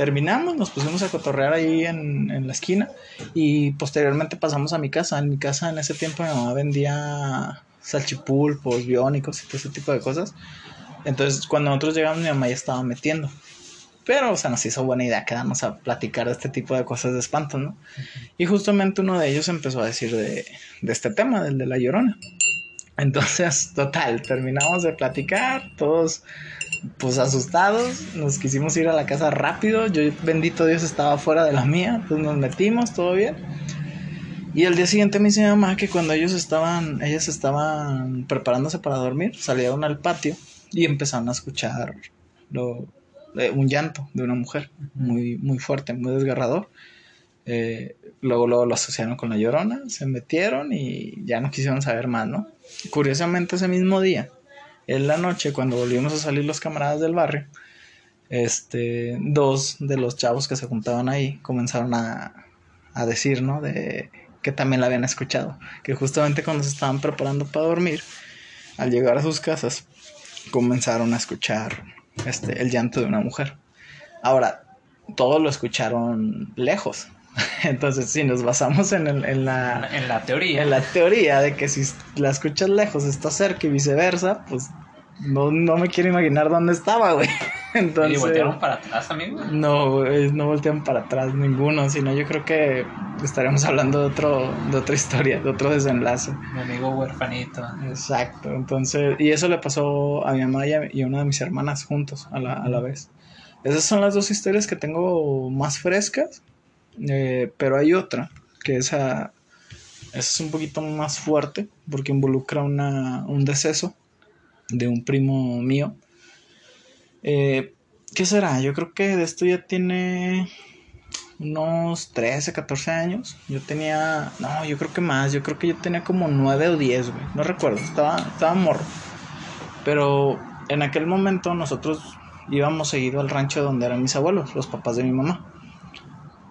Terminamos, nos pusimos a cotorrear ahí en, en, la esquina y posteriormente pasamos a mi casa. En mi casa en ese tiempo mi mamá vendía salchipulpos, biónicos y todo ese tipo de cosas. Entonces cuando nosotros llegamos mi mamá ya estaba metiendo. Pero, o sea, nos hizo buena idea quedarnos a platicar de este tipo de cosas de espanto, ¿no? Y justamente uno de ellos empezó a decir de, de este tema, del de la llorona. Entonces, total, terminamos de platicar, todos pues asustados, nos quisimos ir a la casa rápido, yo bendito Dios estaba fuera de la mía, entonces nos metimos, todo bien. Y el día siguiente me dice mi mamá que cuando ellos estaban, ellas estaban preparándose para dormir, salieron al patio y empezaron a escuchar lo, un llanto de una mujer muy, muy fuerte, muy desgarrador. Eh, luego, luego lo asociaron con la llorona, se metieron y ya no quisieron saber más, ¿no? Curiosamente ese mismo día, en la noche, cuando volvimos a salir los camaradas del barrio, este, dos de los chavos que se juntaban ahí comenzaron a, a decir, ¿no? De que también la habían escuchado, que justamente cuando se estaban preparando para dormir, al llegar a sus casas, comenzaron a escuchar este, el llanto de una mujer. Ahora, todos lo escucharon lejos. Entonces, si nos basamos en, en, la, en la teoría. En la teoría de que si la escuchas lejos está cerca y viceversa, pues no, no me quiero imaginar dónde estaba, güey. Entonces, ¿Y voltearon para atrás, amigo? No, no voltean para atrás ninguno, sino yo creo que estaríamos hablando de otro, de otra historia, de otro desenlace. Mi amigo huerfanito. Exacto, entonces, y eso le pasó a mi mamá y a, una de mis hermanas juntos a la, a la vez. Esas son las dos historias que tengo más frescas, eh, pero hay otra, que es un poquito más fuerte, porque involucra una, un deceso de un primo mío eh, ¿Qué será? Yo creo que de esto ya tiene unos 13, 14 años. Yo tenía, no, yo creo que más, yo creo que yo tenía como 9 o 10, güey. No recuerdo, estaba, estaba morro. Pero en aquel momento nosotros íbamos seguido al rancho donde eran mis abuelos, los papás de mi mamá.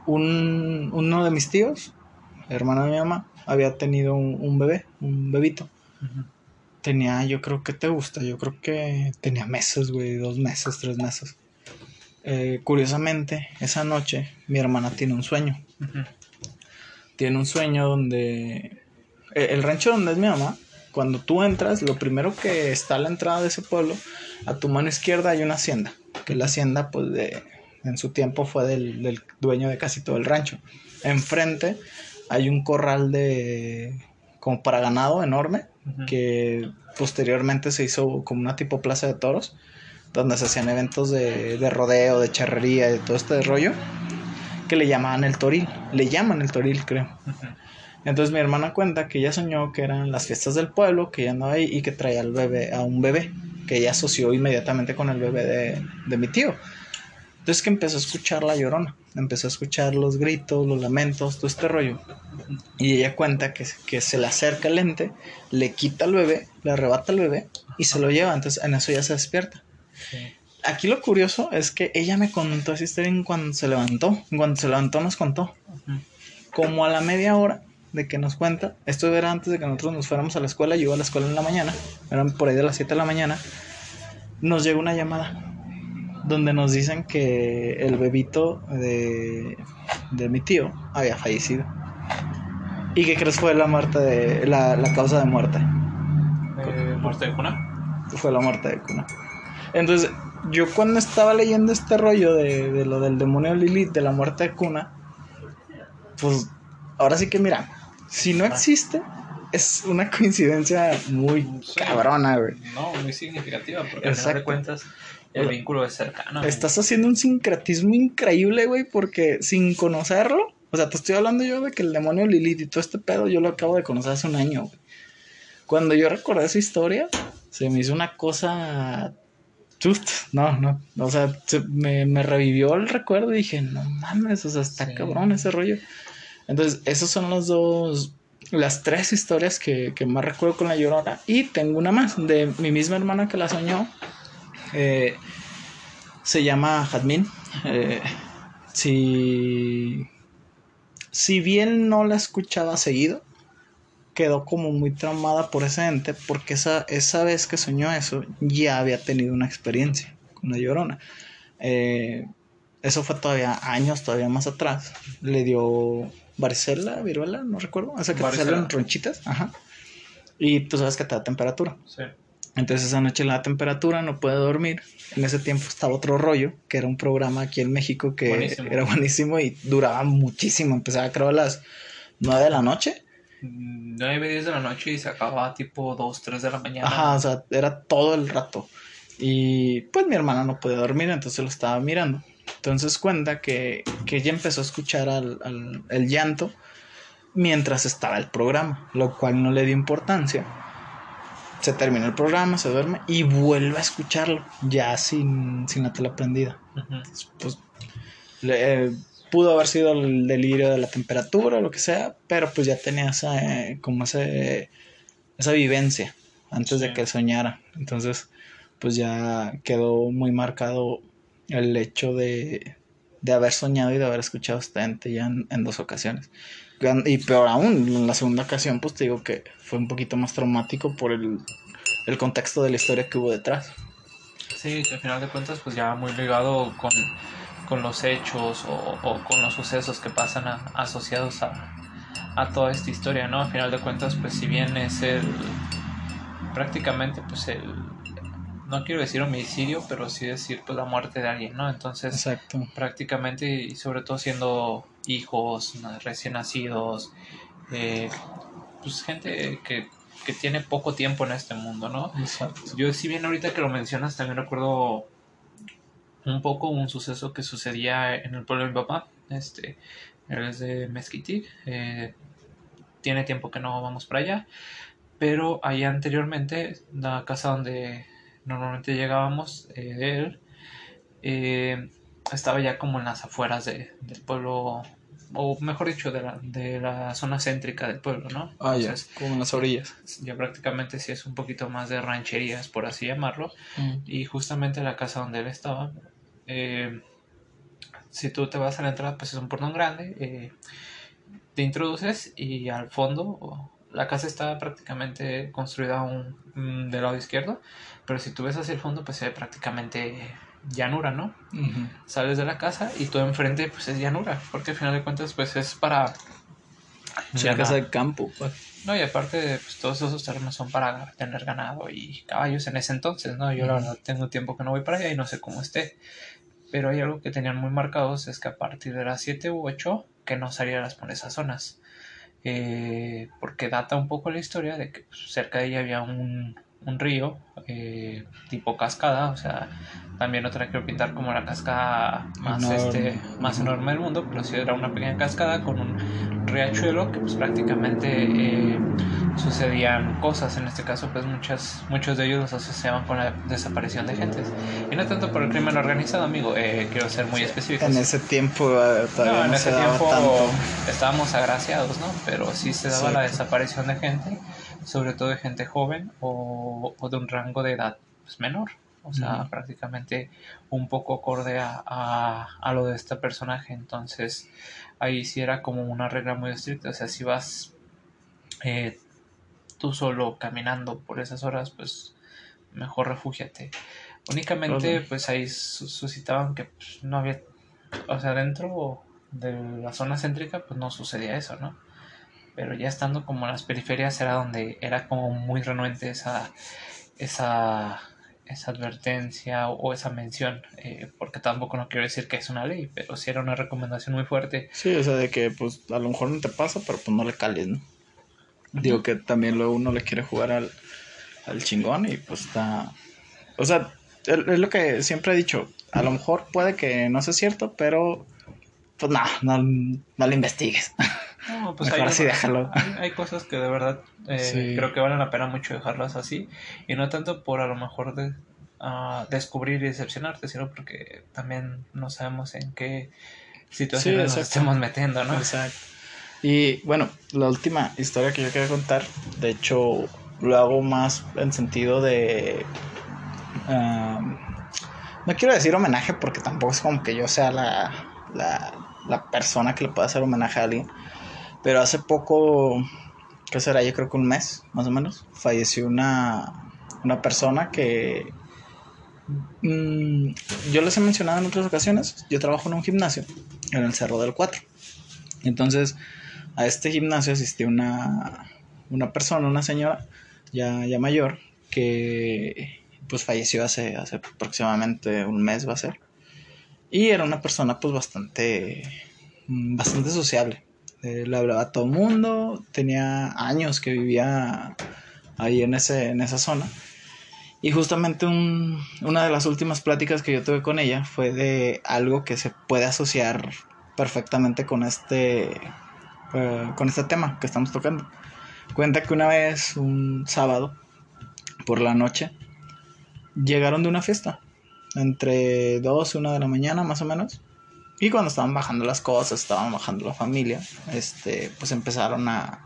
Un, uno de mis tíos, hermano de mi mamá, había tenido un, bebé, un bebito tenía, yo creo que te gusta, yo creo que tenía meses, güey, dos meses, tres meses. Eh, curiosamente, esa noche mi hermana tiene un sueño. Tiene un sueño donde... Eh, el rancho donde es mi mamá, cuando tú entras, lo primero que está a la entrada de ese pueblo, a tu mano izquierda hay una hacienda, que la hacienda, pues, de, en su tiempo fue del, del dueño de casi todo el rancho. Enfrente hay un corral de... como para ganado enorme, que posteriormente se hizo como una tipo plaza de toros, donde se hacían eventos de, de rodeo, de charrería, de todo este rollo, que le llamaban el toril, le llaman el toril, creo. Entonces mi hermana cuenta que ella soñó que eran las fiestas del pueblo, que ella andaba ahí y que traía al bebé, a un bebé, que ella asoció inmediatamente con el bebé de, de mi tío. Entonces que empezó a escuchar la llorona, empezó a escuchar los gritos, los lamentos, todo este rollo. Y ella cuenta que, que se le acerca el ente, le quita al bebé, le arrebata al bebé y se lo lleva. Entonces en eso ya se despierta. Aquí lo curioso es que ella me contó esa historia en cuando se levantó. Cuando se levantó nos contó. Como a la media hora de que nos cuenta, esto era antes de que nosotros nos fuéramos a la escuela, yo iba a la escuela en la mañana, eran por ahí de las 7 de la mañana, nos llegó una llamada donde nos dicen que el bebito de, de mi tío había fallecido. ¿Y que crees fue la muerte de la, la causa de muerte? Eh, ¿Muerte de cuna? Fue la muerte de cuna. Entonces, yo cuando estaba leyendo este rollo de, de lo del demonio Lilith, de la muerte de cuna, pues ahora sí que mira, si no existe, es una coincidencia muy Sí. cabrona, güey. No, muy significativa, porque al final de cuentas el vínculo es cercano. güey. Estás haciendo un sincretismo increíble, güey, porque sin conocerlo, o sea, te estoy hablando yo de que el demonio Lilith y todo este pedo, yo lo acabo de conocer hace un año, güey. Cuando yo recordé esa historia, se me hizo una cosa... No, no, o sea, se- me, me revivió el recuerdo y dije, no mames, o sea, está Sí. cabrón ese rollo. Entonces, esos son los dos, las tres historias que, que más recuerdo con la llorona. Y tengo una más de mi misma hermana que la soñó. Eh, se llama Jadmin. Eh, si, si bien no la escuchaba seguido, quedó como muy traumada por ese ente, porque esa, esa vez que soñó eso, ya había tenido una experiencia con la llorona. Eh, eso fue todavía años, todavía más atrás. Le dio varicela, viruela, no recuerdo. Esa que te salen ronchitas. Ajá. Y tú sabes que te da temperatura. Sí. Entonces esa noche le da temperatura, no puede dormir. En ese tiempo estaba otro rollo, que era un programa aquí en México que Buenísimo. era buenísimo y duraba muchísimo. Empezaba creo a las 9 de la noche. 9, 10 de la noche y se acababa tipo 2, 3 de la mañana. Ajá, o sea, era todo el rato. Y pues mi hermana no podía dormir, entonces lo estaba mirando. Entonces cuenta que, que ella empezó a escuchar al, al- el llanto mientras estaba el programa, lo cual no le dio importancia. Se termina el programa, se duerme y vuelve a escucharlo, ya sin, sin la tela prendida. Ujú. Pues le- eh, pudo haber sido el delirio de la temperatura o lo que sea, pero pues ya tenía esa, eh, como ese, esa vivencia antes de que soñara. Entonces, pues ya quedó muy marcado el hecho de, de haber soñado y de haber escuchado este ente ya en, en dos ocasiones. Y peor aún, en la segunda ocasión, pues te digo que fue un poquito más traumático por el, el contexto de la historia que hubo detrás. Sí, al final de cuentas, pues ya muy ligado con, con los hechos o, o con los sucesos que pasan a- asociados a, a toda esta historia, ¿no? Al final de cuentas, pues si bien es el prácticamente, pues el no quiero decir homicidio, pero sí decir pues la muerte de alguien, ¿no? Entonces, Exacto. prácticamente y sobre todo siendo hijos recién nacidos, eh, pues gente que, que tiene poco tiempo en este mundo, ¿no? Exacto. Yo, si bien ahorita que lo mencionas, también recuerdo un poco un suceso que sucedía en el pueblo de mi papá. Este, él es de Mezquití. eh, tiene tiempo que no vamos para allá. Pero allá anteriormente, la casa donde normalmente llegábamos eh, de él, eh, estaba ya como en las afueras de- del pueblo, o mejor dicho, de la, de la zona céntrica del pueblo, ¿no? Ah, ya, Entonces, como en las orillas. ya prácticamente sí es un poquito más de rancherías, por así llamarlo. Y justamente la casa donde él estaba, eh, si tú te vas a la entrada, pues es un portón grande, eh, te introduces y al fondo la casa está prácticamente construida un, mm, del lado izquierdo, pero si tú ves hacia el fondo, pues se ve prácticamente llanura, ¿no? Sales de la casa y todo enfrente pues es llanura, porque al final de cuentas pues es para... Es una casa de campo, pues. No, y aparte, pues todos esos terrenos son para tener ganado y caballos en ese entonces, ¿no? Yo la verdad tengo tiempo que no voy para allá y no sé cómo esté. Pero hay algo que tenían muy marcados, es que a partir de las 7 u 8, que no salieras por esas zonas. Eh, porque data un poco la historia de que pues, cerca de ella había un, un río eh, tipo cascada, o sea, también no tenía que pintar como la cascada más, este, más enorme del mundo, pero sí era una pequeña cascada con un riachuelo que pues prácticamente eh, sucedían cosas, en este caso pues muchas, muchos de ellos los asociaban con la desaparición de gentes. Y no tanto por el crimen organizado, amigo, eh, quiero ser muy específico. En ese tiempo eh, todavía no, en ese tiempo estábamos agraciados, ¿no? Pero sí se daba la desaparición de gente, sobre todo de gente joven o, o de un rango de edad pues, menor o sea, prácticamente un poco acorde a, a, lo de este personaje. Entonces, ahí sí era como una regla muy estricta. O sea, si vas eh, tú solo caminando por esas horas, pues mejor refúgiate. Únicamente, pues ahí suscitaban que pues, no había, o sea, dentro de la zona céntrica, pues no sucedía eso, ¿no? Pero ya estando como en las periferias era donde era como muy renuente esa, esa esa advertencia o esa mención, eh, porque tampoco no quiero decir que es una ley, pero sí era una recomendación muy fuerte. Sí, o sea, de que pues a lo mejor no te pasa, pero pues no le cales, ¿no? Digo que también luego uno le quiere jugar al, al chingón y pues está... O sea, es lo que siempre he dicho, a lo mejor puede que no sea cierto, pero pues no, no, no lo investigues. No, pues Mejor hay, así déjalo. Hay, cosas que de verdad eh, creo que valen la pena mucho dejarlas así. Y no tanto por a lo mejor de, uh, descubrir y decepcionarte, sino porque también no sabemos en qué situaciones nos estemos metiendo, ¿no? Exacto. Y bueno, la última historia que yo quería contar, de hecho, lo hago más en sentido de. no quiero decir homenaje porque tampoco es como que yo sea la, la, la persona que le pueda hacer homenaje a alguien pero hace poco, ¿qué será? Yo creo que un mes, más o menos, falleció una, una persona que mm, yo les he mencionado en otras ocasiones. Yo trabajo en un gimnasio, en el Cerro del Cuatro. Entonces, a este gimnasio asistió una, una persona, una señora ya, ya mayor, que pues falleció hace, hace aproximadamente un mes va a ser. Y era una persona pues bastante, mm, bastante sociable. Eh, le hablaba a todo el mundo, tenía años que vivía ahí en, ese, en esa zona. Y justamente una de las últimas pláticas que yo tuve con ella fue de algo que se puede asociar perfectamente con este, eh, con este tema que estamos tocando. Cuenta que una vez, un sábado, por la noche, llegaron de una fiesta, entre 2 y 1 de la mañana más o menos. Y cuando estaban bajando las cosas, estaban bajando la familia, este, pues empezaron a...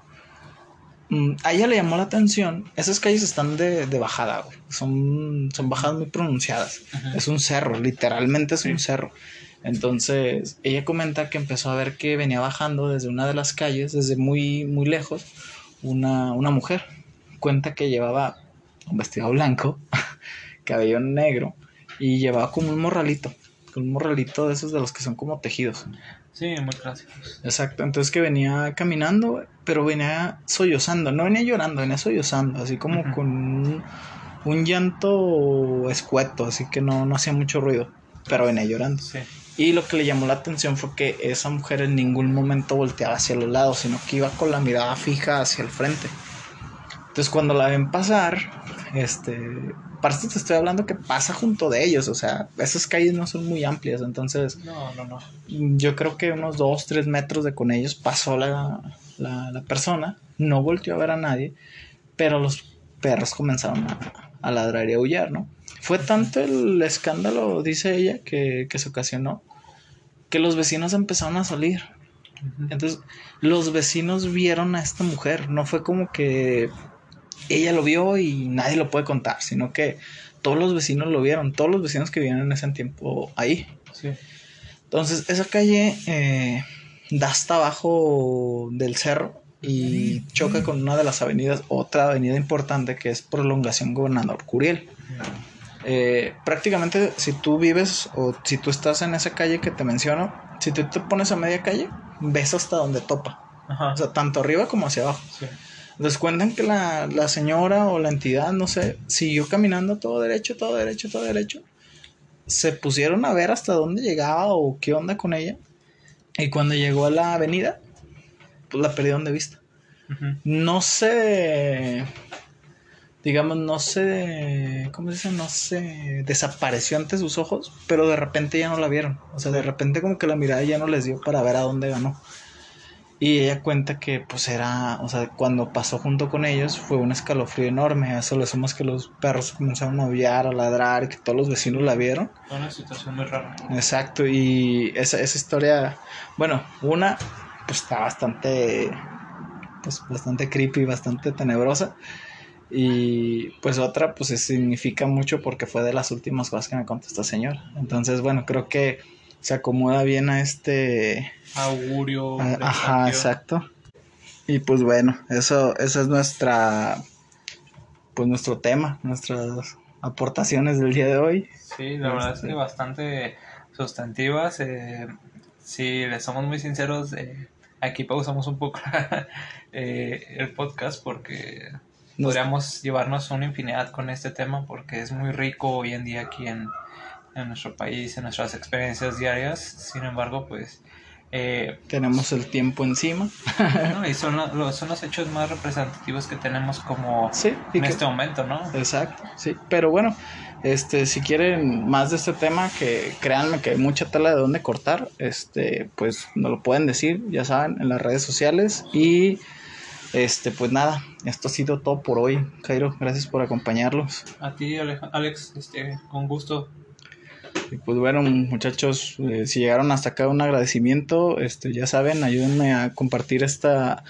Mm, a ella le llamó la atención, esas calles están de, de bajada, güey. Son, son bajadas muy pronunciadas. Es un cerro, literalmente es un cerro. Entonces, ella comenta que empezó a ver que venía bajando desde una de las calles, desde muy, muy lejos, una, una mujer. Cuenta que llevaba un vestido blanco, cabello negro, y llevaba como un morralito un morralito de esos de los que son como tejidos. Sí, muy clásicos. Exacto, entonces que venía caminando, pero venía sollozando, no venía llorando, venía sollozando, así como con un, llanto escueto, así que no, no hacía mucho ruido, pero venía llorando. Sí. Y lo que le llamó la atención fue que esa mujer en ningún momento volteaba hacia los lados, sino que iba con la mirada fija hacia el frente. Entonces cuando la ven pasar, este, esto te estoy hablando que pasa junto de ellos, o sea, esas calles no son muy amplias, entonces... No, no, no. Yo creo que unos 2, 3 metros de con ellos pasó la, la, persona, no volteó a ver a nadie, pero los perros comenzaron a, ladrar y a aullar, ¿no? Fue tanto el escándalo, dice ella, que, que se ocasionó, que los vecinos empezaron a salir. Entonces, los vecinos vieron a esta mujer, no fue como que ella lo vio y nadie lo puede contar, sino que todos los vecinos lo vieron, todos los vecinos que vivían en ese tiempo ahí. Sí. Entonces, esa calle eh, da hasta abajo del cerro y choca con una de las avenidas, otra avenida importante que es Prolongación Gobernador Curiel. Eh, prácticamente si tú vives o si tú estás en esa calle que te menciono, si tú te pones a media calle, ves hasta donde topa. O sea, tanto arriba como hacia abajo. Sí. Les cuentan que la, la señora o la entidad, no sé, siguió caminando todo derecho, todo derecho, todo derecho. Se pusieron a ver hasta dónde llegaba o qué onda con ella. Y cuando llegó a la avenida, pues la perdieron de vista. No sé. digamos, no se, ¿cómo se dice? No se desapareció ante sus ojos, pero de repente ya no la vieron. O sea, de repente como que la mirada ya no les dio para ver a dónde ganó. Y ella cuenta que pues era, o sea, cuando pasó junto con ellos fue un escalofrío enorme. A eso le sumamos que los perros comenzaron a aullar, a ladrar, que todos los vecinos la vieron. Fue una situación muy rara. Exacto, y esa, esa historia, bueno, una, pues está bastante, pues bastante creepy, bastante tenebrosa. Y pues otra, pues significa mucho porque fue de las últimas cosas que me contó esta señora. Entonces, bueno, creo que se acomoda bien a este augurio. ajá, exacto. Y pues bueno, eso, eso es nuestra, pues nuestro tema, nuestras aportaciones del día de hoy. Sí, la verdad es que este. bastante sustantivas. Eh, si les somos muy sinceros, eh, aquí pausamos un poco eh, el podcast porque podríamos llevarnos una infinidad con este tema porque es muy rico hoy en día aquí en, en nuestro país, en nuestras experiencias diarias. Sin embargo, pues... Eh, tenemos el tiempo encima. y son, los, son los hechos más representativos que tenemos como en este momento, ¿no? Exacto, sí. Pero bueno, este, si quieren más de este tema, que créanme que hay mucha tela de dónde cortar, este, pues nos lo pueden decir, ya saben, en las redes sociales. Y este, pues nada, esto ha sido todo por hoy. Jairo, gracias por acompañarlos. A ti, Alex, este, con gusto. Y pues bueno, muchachos, eh, si llegaron hasta acá, un agradecimiento. Este, ya saben, ayúdenme a compartir esta,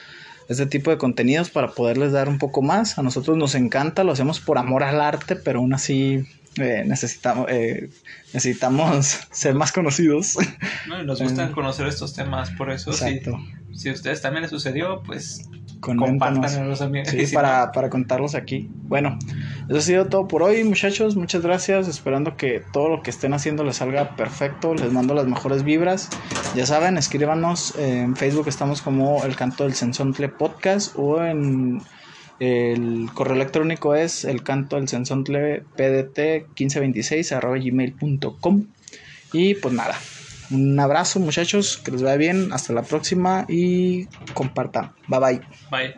este tipo de contenidos para poderles dar un poco más. A nosotros nos encanta, lo hacemos por amor al arte, pero aún así eh, necesitamos, eh, necesitamos ser más conocidos. No, nos gusta conocer estos temas, por eso si, si a ustedes también les sucedió, pues compártanlos sí, para, para contarlos aquí. Bueno, eso ha sido todo por hoy, muchachos. Muchas gracias. Esperando que todo lo que estén haciendo les salga perfecto. Les mando las mejores vibras. Ya saben, escríbanos en Facebook. Estamos como El Canto del Sensontle Podcast o en el correo electrónico es el canto del sensontle pdt 1526 arroba gmail.com. Y pues nada, un abrazo muchachos, que les vaya bien, hasta la próxima y compartan. Bye bye. Bye.